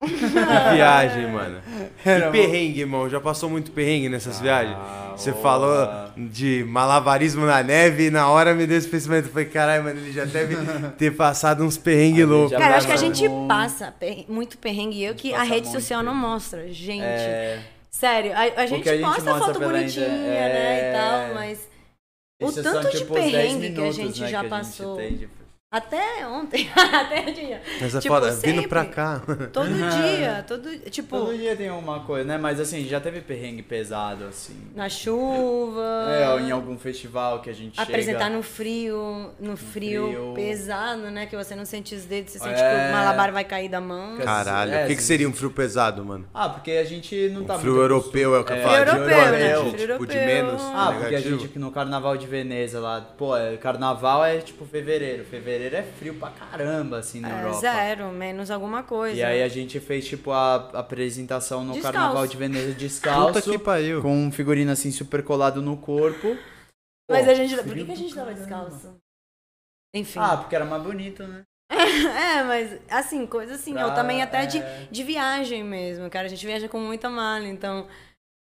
Que viagem, mano. Era Que perrengue, irmão. Já passou muito perrengue nessas viagens? Você falou de malabarismo na neve e na hora me deu esse pensamento. Eu falei, caralho, mano, ele já deve ter passado uns perrengues A loucos. Cara, acho que a gente passa perren- muito perrengue. Eu que a passa rede social não perrengue. mostra. Gente, É, sério. A, a gente a gente posta mostra foto bonitinha, inter- né? E é. tal, mas o tanto são, de tipo, os 10 perrengue que a minutos, gente né, já que a gente passou. tem de- Até ontem, até dia. Mas é Tipo, foda, vindo sempre. pra cá. Todo dia, todo. Tipo, Todo dia tem uma coisa, né? Mas assim, já teve perrengue pesado, assim. na chuva. É, ou em algum festival que a gente Apresentar chega... no frio, no frio, frio. pesado, né? Que você não sente os dedos, você sente É. que o malabar vai cair da mão. Ca- Caralho, É, o que, que sim. seria um frio pesado, mano? Ah, porque a gente não tá Um frio muito europeu é o que eu É, falo. Frio de europeu, quanto, né? de- Frio tipo, de europeu. menos Ah, porque a negativo? gente no carnaval de Veneza lá, pô, é, carnaval é tipo fevereiro. Fevereiro é frio pra caramba, assim, na É, Europa. zero, menos alguma coisa. E aí a gente fez, tipo, a apresentação no Descalço. carnaval de Veneza descalço. Puta que pariu. Com um figurino assim super colado no corpo. Mas Pô, a gente. Por que, que a gente tava descalço? Enfim. Ah, porque era mais bonito, né? é, mas assim, coisa assim, Pra- ou também até de, é. de viagem mesmo, cara. A gente viaja com muita mala, então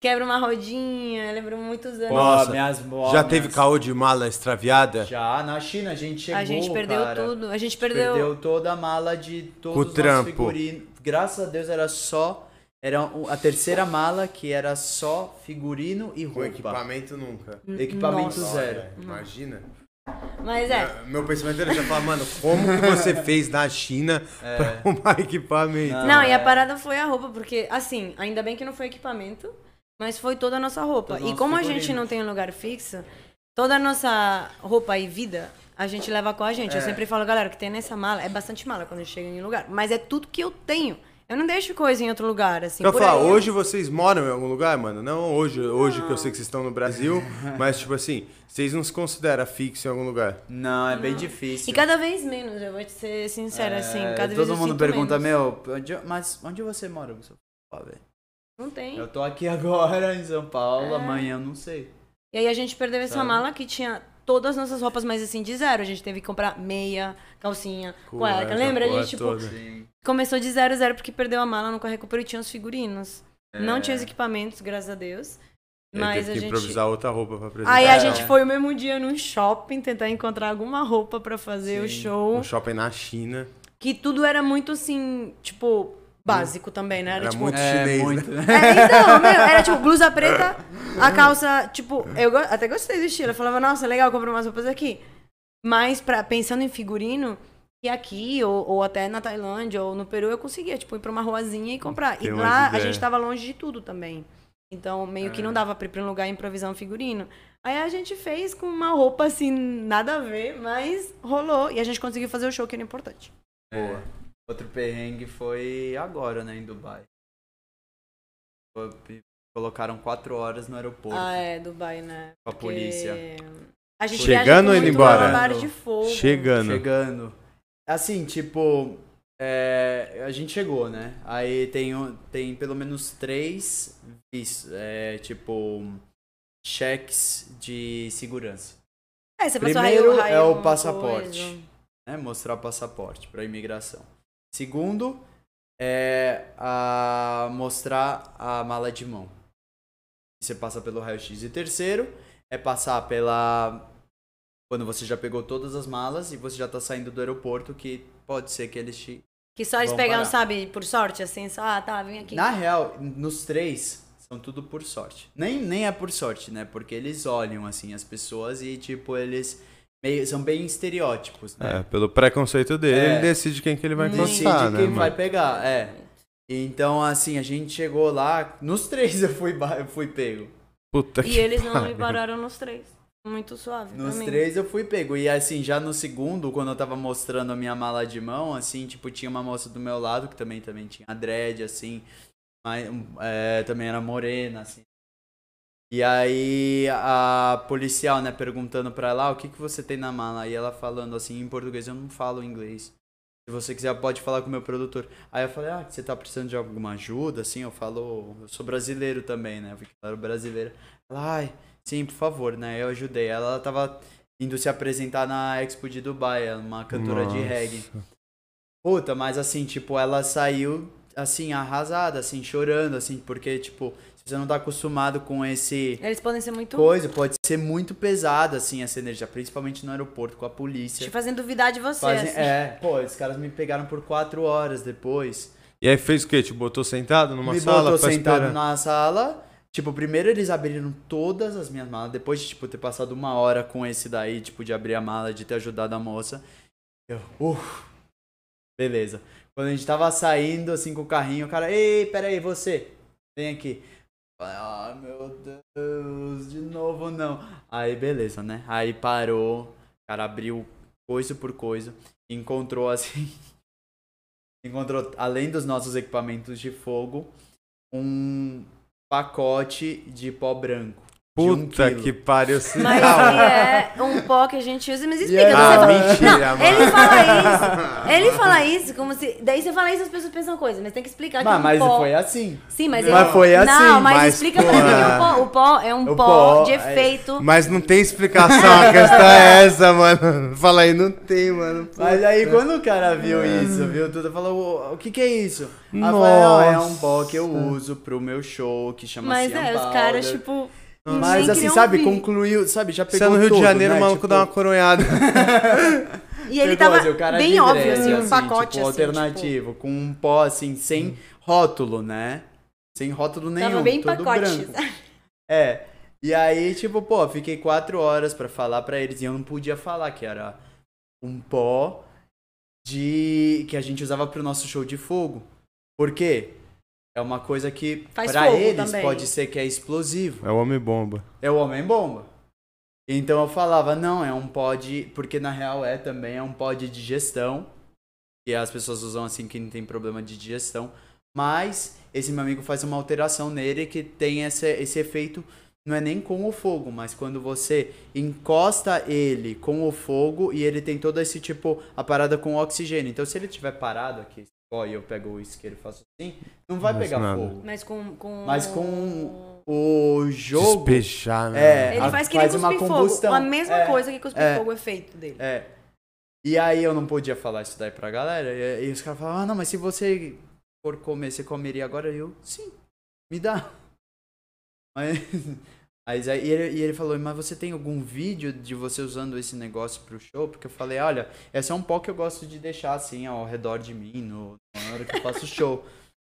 quebra uma rodinha, lembro muitos anos. Nossa, minhas, ó, Já teve caô de mala extraviada? Já, na China a gente chegou, a gente perdeu cara. tudo. A gente Perdeu... perdeu. toda a mala de Com todos o os trampo. nossos figurinos. Graças a Deus era só... Era a terceira mala que era só figurino e Com roupa. equipamento nunca. Equipamento Nossa. zero. Olha, Imagina. Mas é. Meu pensamento era já falar, mano, como que você fez na China pra arrumar equipamento? Não. Não, e é. a parada foi a roupa, porque, assim, ainda bem que não foi equipamento, mas foi toda a nossa roupa. Todo e como a gente não tem um lugar fixo, toda a nossa roupa e vida, a gente leva com a gente. Eu É. sempre falo, galera, que tem nessa mala, é bastante mala quando a gente chega em um lugar, mas é tudo que eu tenho. Eu não deixo coisa em outro lugar, assim. Por falar, aí. hoje vocês moram em algum lugar, mano? Não hoje, hoje que eu sei que vocês estão no Brasil, mas tipo assim, vocês não se consideram fixo em algum lugar? Não, é bem difícil. E cada vez menos, eu vou te ser sincera, assim. É, Cada vez todo eu mundo sinto pergunta, menos. meu, onde, mas onde você mora? Eu falo, "Ah, velho, Não tem. Eu tô aqui agora em São Paulo, É. amanhã eu não sei. E aí a gente perdeu essa Sabe? mala que tinha todas as nossas roupas, mas assim, de zero. A gente teve que comprar meia, calcinha, cueca. Cueca, Lembra? A gente, tipo, começou de zero, zero, porque perdeu a mala, nunca recuperou e tinha os figurinos. Não É. tinha os equipamentos, graças a Deus. Mas teve a que gente. improvisar outra roupa pra apresentar. Aí a É. gente foi o mesmo dia num shopping tentar encontrar alguma roupa pra fazer o Sim. show. Um shopping na China. Que tudo era muito assim, tipo, básico também, né? Era, Era tipo. muito É, chinês, muito. né? É, então, meu, era tipo blusa preta, a calça, tipo, eu até gostei do estilo. Eu falava, nossa, legal, comprar umas roupas aqui. Mas pra, pensando em figurino, e aqui, ou, ou até na Tailândia, ou no Peru, eu conseguia, tipo, ir pra uma ruazinha e comprar. Tem e lá a ideias. gente tava longe de tudo também. Então, meio que não dava pra ir pra um lugar e improvisar um figurino. Aí a gente fez com uma roupa assim, nada a ver, mas rolou. E a gente conseguiu fazer o show que era importante. Boa. Outro perrengue foi agora, né, em Dubai. Colocaram quatro horas no aeroporto. Ah, é, Dubai, né? Com a Porque polícia. A gente Chegando ou indo embora? malabar de fogo. Chegando. Chegando. Assim, tipo, é, a gente chegou, né? Aí tem, tem pelo menos três, é, tipo, cheques de segurança. É, você passou Primeiro raio- raio é o passaporte. coisa. né? Mostrar o passaporte para imigração. Segundo é a mostrar a mala de mão. Você passa pelo raio-x. E terceiro é passar pela quando você já pegou todas as malas e você já tá saindo do aeroporto, que pode ser que eles te Que só eles pegaram, parar. sabe, por sorte, assim, só, ah, tá, vem aqui. Na real, nos três são tudo por sorte. Nem, nem é por sorte, né? Porque eles olham assim as pessoas e tipo eles meio, são bem estereótipos, né? É, pelo preconceito dele, É. ele decide quem que ele vai encostar, né, quem mano? vai pegar, é. Então, assim, a gente chegou lá, nos três eu fui, eu fui pego. Puta E que eles não me pariu. pararam nos três. Muito suave Nos mim. três eu fui pego. E assim, já no segundo, quando eu tava mostrando a minha mala de mão, assim, tipo, tinha uma moça do meu lado que também, também tinha a dread, assim, mas, um, é, também era morena, assim. E aí a policial, né, perguntando pra ela, ah, o que, que você tem na mala? E ela falando assim, em português, eu não falo inglês. Se você quiser, pode falar com o meu produtor. Aí eu falei, ah, você tá precisando de alguma ajuda? Assim, eu falo, eu sou brasileiro também, né? Eu vi que ela era brasileira. Ela, ai, sim, por favor, né? Eu ajudei. Ela, ela tava indo se apresentar na Expo de Dubai, ela é uma cantora de Nossa. reggae. Puta, mas assim, tipo, ela saiu, assim, arrasada, assim, chorando, assim, porque, tipo, você não tá acostumado com esse Eles podem ser muito. coisa, pode ser muito pesado, assim, essa energia, principalmente no aeroporto com a polícia. Te fazendo duvidar de você. Fazem- assim. É, pô, esses caras me pegaram por quatro horas depois. E aí fez o quê? Te botou sentado numa me sala botou pra sentado esperar? na sala. Tipo, primeiro eles abriram todas as minhas malas. Depois de, tipo, ter passado uma hora com esse daí, tipo, de abrir a mala, de ter ajudado a moça. Eu, uff. Beleza. Quando a gente tava saindo, assim, com o carrinho, o cara, ei, peraí, você, vem aqui. Ah, meu Deus, de novo não. Aí, beleza, né? Aí parou, cara abriu coisa por coisa, encontrou assim. encontrou, além dos nossos equipamentos de fogo, um pacote de pó branco. Um Puta quilo. que pariu. Mas surreal. que é um pó que a gente usa, mas explica. aí? daí Ah, mentira, Não, ele mano. fala isso. Ele fala isso como se. Daí você fala isso as pessoas pensam coisa, mas tem que explicar que Mas, é um mas pó. foi assim. Sim, mas, Mas ele... foi assim, Não, mas, mas, explica pra mim. é. O pó, o pó é um pó, pó de é- efeito. Mas não tem explicação, a questão é essa, mano. Fala aí, não tem, mano. Mas aí quando o cara viu isso, viu tudo, falou, o, o que que é isso? Aí falei, não, é um pó que eu uso pro meu show, que chama Mas é, os caras, tipo. Mas nem assim, sabe, vir. concluiu, sabe, já pegou Você é no Rio de tudo, Janeiro, né? o maluco Tipo, dá uma coronhada. E ele pegou, tava assim, o cara bem de óbvio, dread, assim, um pacote tipo, assim. alternativo, com um pó assim, sem rótulo, né? Sem rótulo Tipo, nenhum, tava bem todo pacote. branco. É. E aí, tipo, pô, fiquei quatro horas pra falar pra eles e eu não podia falar que era um pó de que a gente usava pro nosso show de fogo. Por quê? É uma coisa que fogo eles também. pode ser que é explosivo. É o Homem-Bomba. É o homem bomba. Então eu falava, não, é um pó de, porque na real é também é um pó de digestão, que as pessoas usam assim que não tem problema de digestão, mas esse meu amigo faz uma alteração nele que tem esse, esse efeito não é nem com o fogo, mas quando você encosta ele com o fogo e ele tem todo esse tipo, a parada com o oxigênio. Então se ele tiver parado aqui, ó, e eu pego o isqueiro e faço assim, não vai Não pegar nada. fogo. Mas com. com... Mas com O jogo... Despejar, né? É, Ele a- faz que nem faz uma cuspir fogo. combustão. A mesma É, coisa que cuspir é. fogo, o efeito dele. É. E aí eu não podia falar isso daí pra galera. E, e os caras falavam, ah, não, mas se você for comer, você comeria agora? E eu, sim, me dá. Mas aí, e, ele, e ele falou, mas você tem algum vídeo de você usando esse negócio pro show? Porque eu falei, olha, esse é um pó que eu gosto de deixar assim ao redor de mim no, na hora que eu faço show.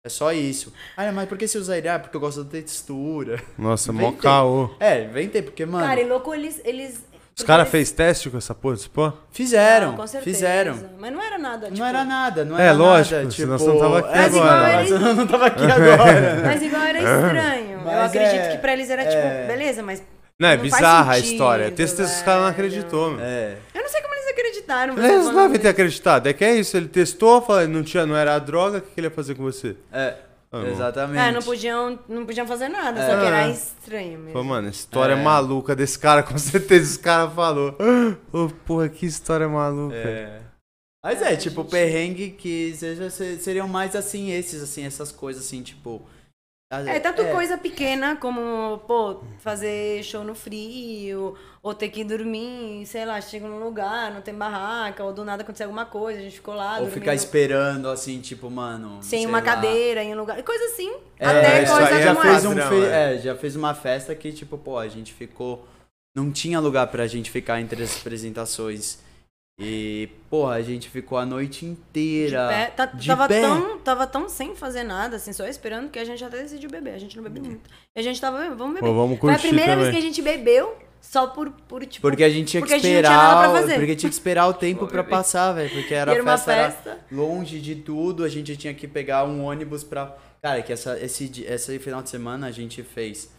É só isso. Ah, mas por que você usa ele? Ah, porque eu gosto da textura. Nossa, mó caô. É, inventei, porque, mano, Cara, e louco, eles. eles Os caras eles- fez teste com essa porra desse pó? fizeram, Não, com certeza. fizeram. Mas não era nada. Tipo, Não era nada, não É, era lógico, nada. senão tipo, você não tava aqui é, agora. senão eu não tava aqui agora. né? Mas igual era estranho. Eu Mas acredito é- que pra eles era é. tipo, beleza, mas. Não, é Não faz bizarra a sentido, história. Texto os caras não acreditou, mano. É. Eu não sei como eles acreditaram. Eles falando não devem ter acreditado. É que é isso, ele testou, falou, não, tinha, não era a droga, o que que ele ia fazer com você? É, Ah, exatamente. É, não podiam, não podiam fazer nada, É. só que era estranho mesmo. Falou, mano, história É. maluca desse cara, com certeza esse cara falou. Ô, porra, que história maluca. É. Mas é, tipo, perrengue que seja, se- seriam mais assim, esses, assim, essas coisas assim, tipo. É, tanto coisa pequena como, pô, fazer show no frio, ou ter que dormir, sei lá, chega num lugar, não tem barraca, ou do nada acontecer alguma coisa, a gente ficou lá Ou dormindo ficar esperando, assim, tipo, mano. sem sei uma lá. cadeira em um lugar, coisa assim, É, até isso coisa já é fez essa. um padrão, fe- é. é, já fez uma festa que, tipo, pô, a gente ficou. Não tinha lugar pra gente ficar entre as apresentações. E, porra, a gente ficou a noite De inteira. pé, tá- de tava, pé. Tão, tava tão sem fazer nada, assim, só esperando que a gente até decidiu beber. A gente não bebeu muito. E a gente tava, "Bebendo, vamos beber. Pô, vamos Foi a curtir primeira vez também. que a gente bebeu só por, por tipo. Porque a gente tinha que gente tinha esperar. Porque tinha que esperar o tempo beber. passar, velho. Porque era, era uma festa, era festa. longe de tudo. A gente tinha que pegar um ônibus pra. Cara, que essa, esse, esse final de semana a gente fez.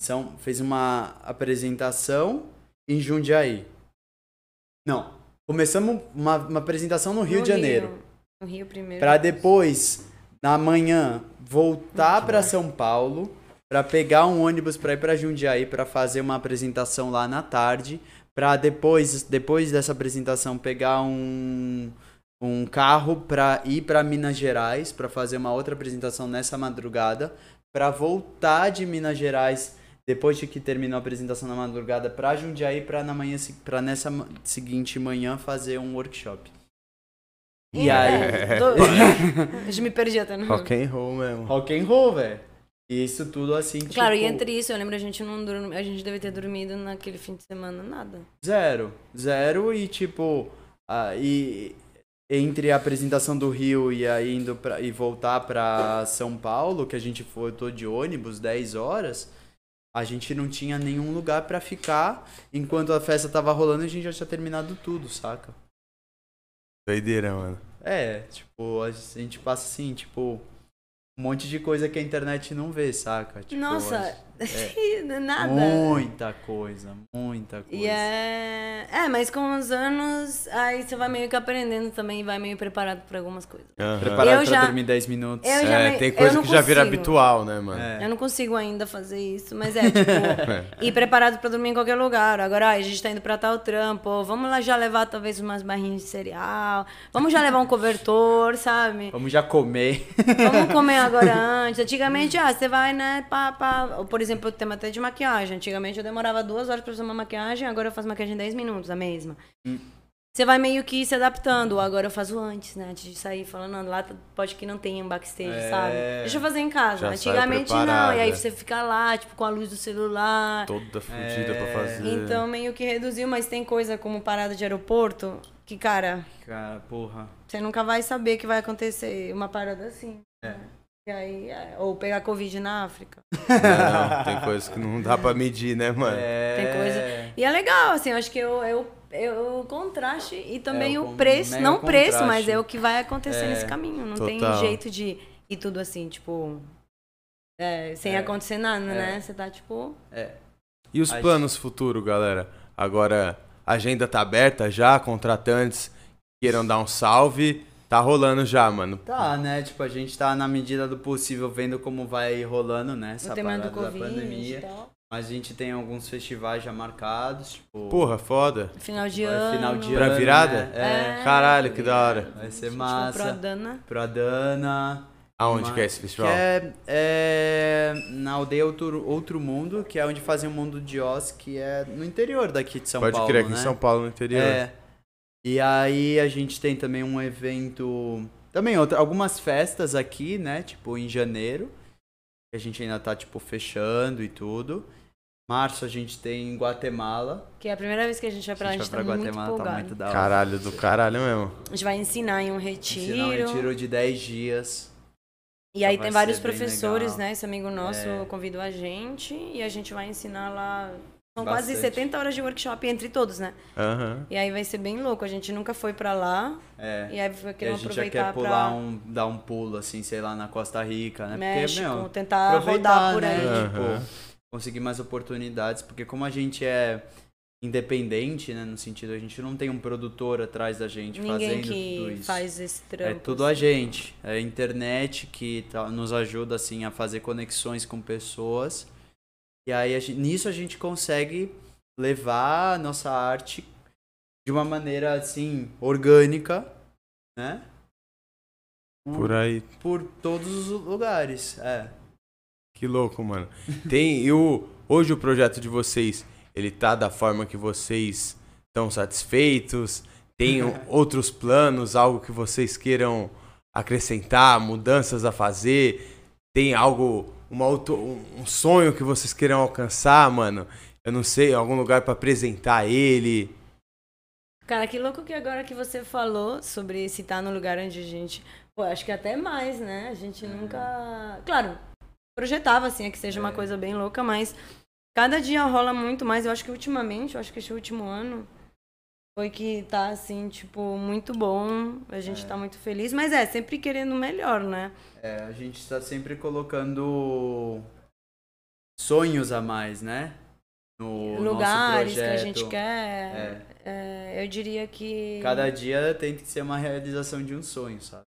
São, fez uma apresentação em Jundiaí. Não. Começamos uma, uma apresentação no Rio no de Janeiro. No Rio primeiro. Pra depois, na manhã, voltar pra São Paulo, pra pegar um ônibus pra ir pra Jundiaí pra fazer uma apresentação lá na tarde, pra depois, depois dessa apresentação pegar um um carro pra ir pra Minas Gerais pra fazer uma outra apresentação nessa madrugada, pra voltar de Minas Gerais depois de que terminou a apresentação na madrugada pra Jundiaí pra na manhã pra nessa seguinte manhã fazer um workshop. E aí É, do- Eu já me perdi até no Rock and roll mesmo. Rock and roll, velho. Isso tudo assim, Claro, tipo, e entre isso, eu lembro a gente não a gente deve ter dormido naquele fim de semana nada. zero. Zero e tipo, ah, e entre a apresentação do Rio e aí indo pra, e voltar pra São Paulo, que a gente voltou de ônibus 10 horas, a gente não tinha nenhum lugar pra ficar enquanto a festa tava rolando, a gente já tinha terminado tudo, saca? Doideira, mano. É, tipo, a gente passa assim, tipo, um monte de coisa que a internet não vê, saca? Tipo, Nossa, é, nada. muita coisa, muita coisa. E é... é, mas com os anos, aí você vai meio que aprendendo também e vai meio preparado pra algumas coisas. Aham. Preparado Eu pra já- dormir 10 minutos. Eu já É, me- tem coisa que já vira consigo. habitual, né, mano? É. Eu não consigo ainda fazer isso, mas é, tipo, ir preparado pra dormir em qualquer lugar. Agora, ah, a gente tá indo pra tal trampo, vamos lá já levar talvez umas barrinhas de cereal, vamos já levar um cobertor, sabe? Vamos já comer. Vamos comer agora antes. Antigamente, ah, você vai, né, pá, pá. Por exemplo, o tema até de maquiagem. Antigamente eu demorava duas horas pra fazer uma maquiagem, agora eu faço maquiagem em 10 minutos, a mesma. Hum. Você vai meio que se adaptando. Agora eu faço antes, né? Antes de sair falando, não, lá pode que não tenha um backstage, É. sabe? Deixa eu fazer em casa. Já Antigamente não. E aí você fica lá, tipo, com a luz do celular. Toda fodida É. pra fazer. Então meio que reduziu, mas tem coisa como parada de aeroporto que, cara, Cara, porra. você nunca vai saber que vai acontecer uma parada assim. É. né? Aí, é, ou pegar Covid na África. Não, não, tem coisa que não dá pra medir, né, mano? É... Tem coisa- E é legal, assim, eu acho que eu, eu, eu, o contraste e também É, o o preço, mega não o preço, contraste. mas é o que vai acontecer É, nesse caminho. Não tem total. jeito de ir tudo assim, tipo. é, sem É, acontecer nada, né? Você tá tipo. É. E os Acho- planos futuros, galera? Agora, a agenda tá aberta já, contratantes queiram dar um salve. Tá rolando já, mano. Tá, né? Tipo, a gente tá na medida do possível vendo como vai rolando, né? Essa parada da Covid pandemia. e tal. Mas a gente tem alguns festivais já marcados, tipo. Porra, foda. Final de vai ano. Final de Pra ano. virada? Né? É. Caralho, que da hora. Vai ser Tipo, massa. pro Dana. Pro Dana. Aonde Mas- que é esse festival? Que é, é na aldeia Outro, Outro Mundo, que é onde fazem o Mundo de Oz, que é no interior daqui de São Pode Paulo. crer, aqui né? em São Paulo, no interior. É. E aí a gente tem também um evento. Também outra, algumas festas aqui, né? Tipo, em janeiro. Que a gente ainda tá, tipo, fechando e tudo. Março a gente tem em Guatemala. Que é a primeira vez que a gente vai pra lá, a gente, vai tá pra muito Guatemala, tá empolgado. muito da hora. Caralho, do caralho mesmo. A gente vai ensinar em um retiro. Ensinar um retiro de 10 dias. E aí tem vários professores, legal. né? Esse amigo nosso É. convidou a gente e a gente vai ensinar lá. São quase Bastante. 70 horas de workshop entre todos, né? Aham. E aí vai ser bem louco. A gente nunca foi pra lá. É. E aí vai E querer a gente já aproveitar quer pular pra um, dar um pulo, assim, sei lá, na Costa Rica, né? México, Porque, meu, tentar aproveitar, rodar por né? aí. Aham. Tipo, conseguir mais oportunidades, porque como a gente é independente, né, no sentido a gente não tem um produtor atrás da gente Ninguém fazendo tudo que isso. faz esse trampo. É tudo a gente, é a internet que tá- nos ajuda assim a fazer conexões com pessoas. E aí a gente- nisso a gente consegue levar a nossa arte de uma maneira assim orgânica, né? Por aí. Por todos os lugares, é. Que louco, mano. Tem. E o, hoje o projeto de vocês, ele tá da forma que vocês estão satisfeitos? Tem o- outros planos, algo que vocês queiram acrescentar, mudanças a fazer? Tem algo, uma auto, um um sonho que vocês queiram alcançar, mano? Eu não sei, algum lugar pra apresentar ele? Cara, que louco que agora que você falou sobre se tá no lugar onde a gente. Pô, acho que até mais, né? A gente nunca. Claro, projetava assim, é que seja uma coisa bem louca, mas cada dia rola muito mais. Eu acho que ultimamente, eu acho que esse último ano foi que tá assim, tipo, muito bom. A gente tá muito feliz, mas é, sempre querendo o melhor, né? É, a gente está sempre colocando sonhos a mais, né? No Lugares nosso que a gente quer. É, eu diria que. Cada dia tem que ser uma realização de um sonho, sabe?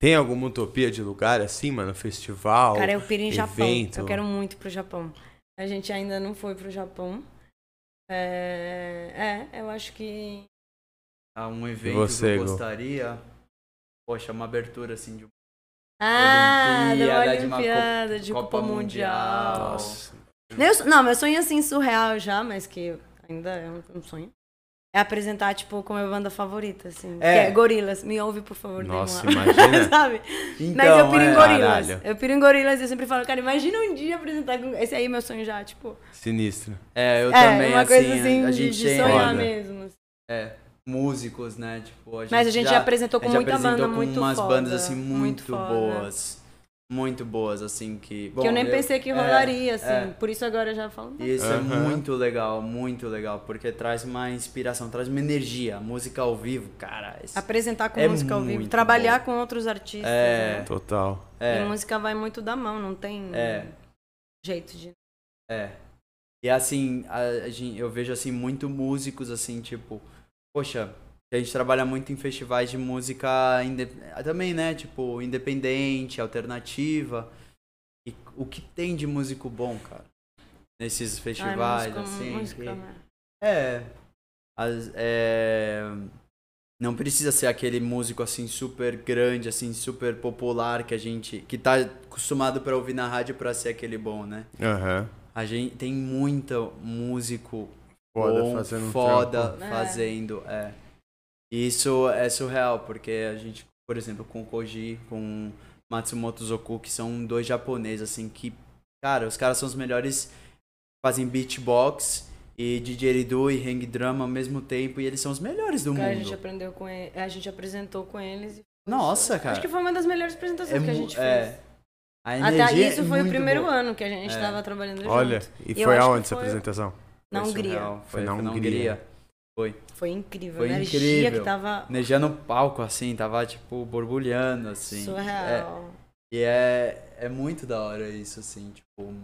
Tem alguma utopia de lugar assim, mano? Festival? Cara, eu piro em Japão. evento. Eu quero muito pro Japão. A gente ainda não foi pro Japão. É, é eu acho que. Há um evento você, que eu gostaria. Poxa, uma abertura assim de uma Ah, da Olimpíada, de uma Olimpíada, de Copa Copa Mundial. Nossa. Não, meu sonho é assim, surreal já, mas que ainda é um sonho. É apresentar, tipo, com a minha banda favorita, assim. É. Que é Gorilas. Me ouve, por favor. Nossa, imagina. Sabe? Então, Mas eu piro em é. Gorilas. Caralho. Eu piro em Gorilas e eu sempre falo, cara, imagina um dia apresentar com... Esse aí é meu sonho já, tipo... Sinistro. É, eu é, também, uma assim, coisa assim a de, gente de sonhar Olha. mesmo. é, músicos, né? Tipo, a gente Mas a gente já apresentou com a muita apresentou banda com muito umas foda, bandas assim muito, muito foda. boas. Muito boas, assim, que... Bom, que eu nem pensei que é, rolaria, assim. é. Por isso agora eu já falo. E isso é Aham. muito legal, muito legal, porque traz uma inspiração, traz uma energia. Música ao vivo, cara. Apresentar com É música ao vivo. Trabalhar bom. com outros artistas. É. né? Total. E É, música vai muito da mão, não tem É. jeito de. é. E assim, a, a eu vejo assim, muito músicos, assim, tipo, poxa, a gente trabalha muito em festivais de música também, né? Tipo, independente, alternativa. E o que tem de músico bom, cara? Nesses Ai, festivais, música, assim. música, que- né? É. As- é, Não precisa ser aquele músico assim super grande, assim, super popular que a gente. que tá acostumado pra ouvir na rádio pra ser aquele bom, né? Aham. A gente tem muito músico Foda bom, fazendo um foda trampo. É. fazendo, é. E Isso é surreal, porque a gente, por exemplo, com o Koji, com Matsumoto Zoku, que são dois japoneses, assim, que, cara, os caras são os melhores, fazem beatbox e didgeridoo e hang drum ao mesmo tempo, e eles são os melhores do Que a gente mundo. aprendeu com ele, a gente apresentou com eles. e Nossa, cara. Acho que foi uma das melhores apresentações que a gente fez. é, a Até energia isso é foi o muito primeiro boa. ano que a gente É. estava trabalhando Olha, junto. e E foi aonde essa foi- apresentação? Na Hungria. Foi Foi, na foi na Hungria. Hungria. Foi. Foi incrível. Foi a energia que tava Energia no palco, assim, tava, tipo, borbulhando, assim. É, surreal. E é, é muito da hora isso, assim, tipo.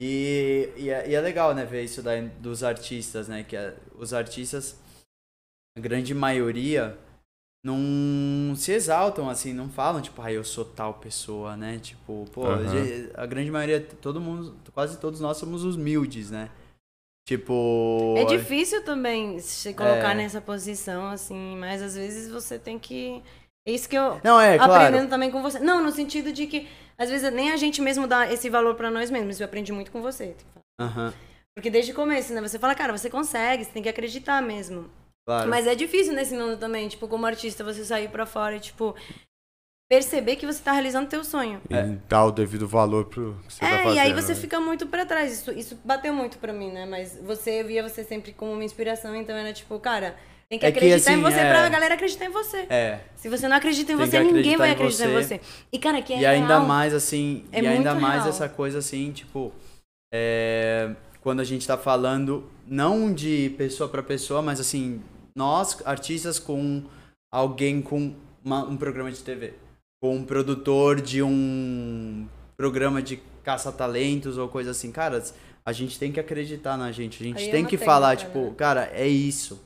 E, e, é, e é legal, né, ver isso da, dos artistas, né? Que é- os artistas, a grande maioria, não se exaltam, assim, não falam, tipo, ah, eu sou tal pessoa, né? Tipo, pô, ge- a grande maioria, todo mundo, quase todos nós somos os humildes, né? Tipo. É difícil também se colocar É. nessa posição, assim, mas às vezes você tem que. É isso que eu. Não, é, claro. aprendendo também com você. Não, no sentido de que, às vezes, nem a gente mesmo dá esse valor pra nós mesmos. Eu aprendi muito com você. Porque desde o começo, né? Você fala, cara, você consegue, você tem que acreditar mesmo. claro. Mas é difícil nesse mundo também, tipo, como artista, você sair pra fora e, tipo, perceber que você tá realizando teu sonho. E É. dar o devido valor pro que você tá é, fazendo. e aí você né? fica muito pra trás. Isso, isso bateu muito pra mim, né? Mas você eu via você sempre como uma inspiração, então era tipo, cara, tem que É que, acreditar em assim, você é- pra galera acreditar em você. É. Se você não acredita em Tem você, que ninguém vai acreditar em em você. E, cara, que é e ainda real. mais assim, É e ainda mais real. essa coisa assim, tipo, é, quando a gente tá falando não de pessoa pra pessoa, mas assim, nós artistas com alguém com uma- um programa de TV, com um produtor de um programa de caça-talentos ou coisa assim, cara, a gente tem que acreditar na gente, a gente Aí é tem que falar, né? tipo, cara, é isso.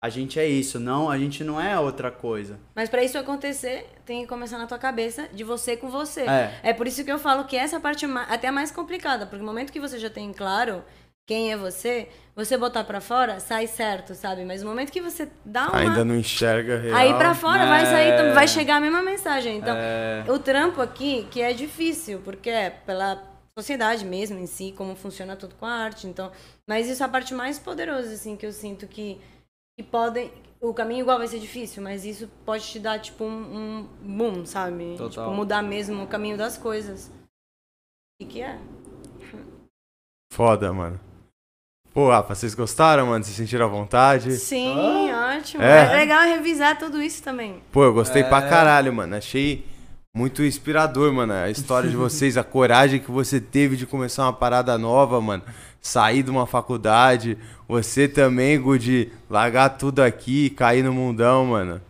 A gente é isso, não, a gente não é outra coisa. Mas pra isso acontecer, tem que começar na tua cabeça, de você com você. É. É por isso que eu falo que essa parte ma- até é mais complicada, porque no momento que você já tem claro quem é você, você botar pra fora, sai certo, sabe? Mas no momento que você dá uma Ainda não enxerga real. Aí pra fora vai sair, É. vai chegar a mesma mensagem. Então, É. o trampo aqui, que é difícil, porque é pela sociedade mesmo em si, como funciona tudo com a arte. Então, mas isso é a parte mais poderosa, assim, que eu sinto que, que podem. O caminho igual vai ser difícil, mas isso pode te dar, tipo, um, um boom, sabe? Total. Tipo, mudar mesmo o caminho das coisas. E que é? Foda, mano. Pô, Rafa, vocês gostaram, mano? Vocês sentiram à vontade? Sim, ótimo. É? É. legal revisar tudo isso também. Pô, eu gostei É. pra caralho, mano. Achei muito inspirador, mano. A história de vocês, a coragem que você teve de começar uma parada nova, mano. Sair de uma faculdade. Você também, Gudi, largar tudo aqui, cair no mundão, mano.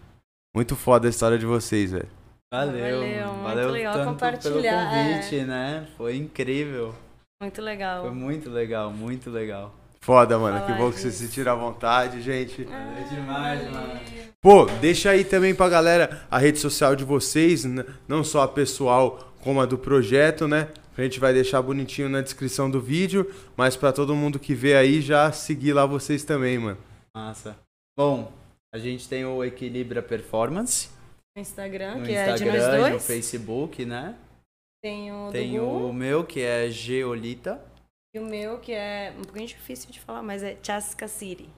Muito foda a história de vocês, velho. Valeu, Valeu, muito valeu legal tanto compartilhar, pelo convite, né? Foi incrível. Muito legal. Foi muito legal, muito legal. Foda, mano. Falar que bom que vocês disso. se sentiram à vontade, gente. Valeu demais, mano. Pô, deixa aí também pra galera a rede social de vocês, não só a pessoal como a do projeto, né? A gente vai deixar bonitinho na descrição do vídeo, mas pra todo mundo que vê aí já seguir lá vocês também, mano. Massa. Bom, a gente tem o Equilibra Performance No Instagram, no que é de nós Instagram e no dois. Facebook, né? Tem o Tem o meu, que é Geolita. E o meu, que é um pouquinho difícil de falar, mas é Chasca City.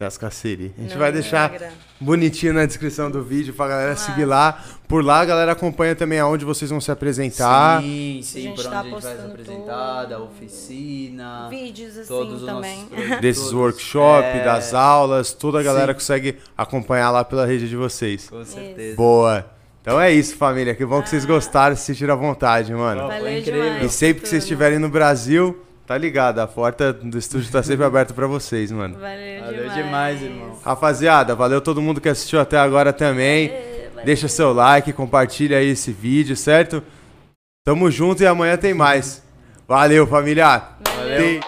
Das Caceri. A gente no vai deixar Instagram. bonitinho na descrição do vídeo pra galera Massa. seguir lá. Por lá a galera acompanha também aonde vocês vão se apresentar. Sim, A sim, gente por onde tá a gente vai se postando apresentar, da tudo. oficina. Vídeos assim Todos os também. Desses workshops, É, das aulas, toda a galera Sim. consegue acompanhar lá pela rede de vocês. Com certeza. Boa. Então é isso, família. Que bom que vocês gostaram, se sentiram à vontade, mano. Foi Valeu incrível. demais. E sempre que vocês estiverem no Brasil, tá ligado? A porta do estúdio tá sempre aberta pra vocês, mano. Valeu, Valeu demais. demais, irmão. Rapaziada, valeu todo mundo que assistiu até agora também. É, valeu. Deixa seu like, compartilha aí esse vídeo, certo? Tamo junto e amanhã tem mais. Valeu, família. Valeu. Tem-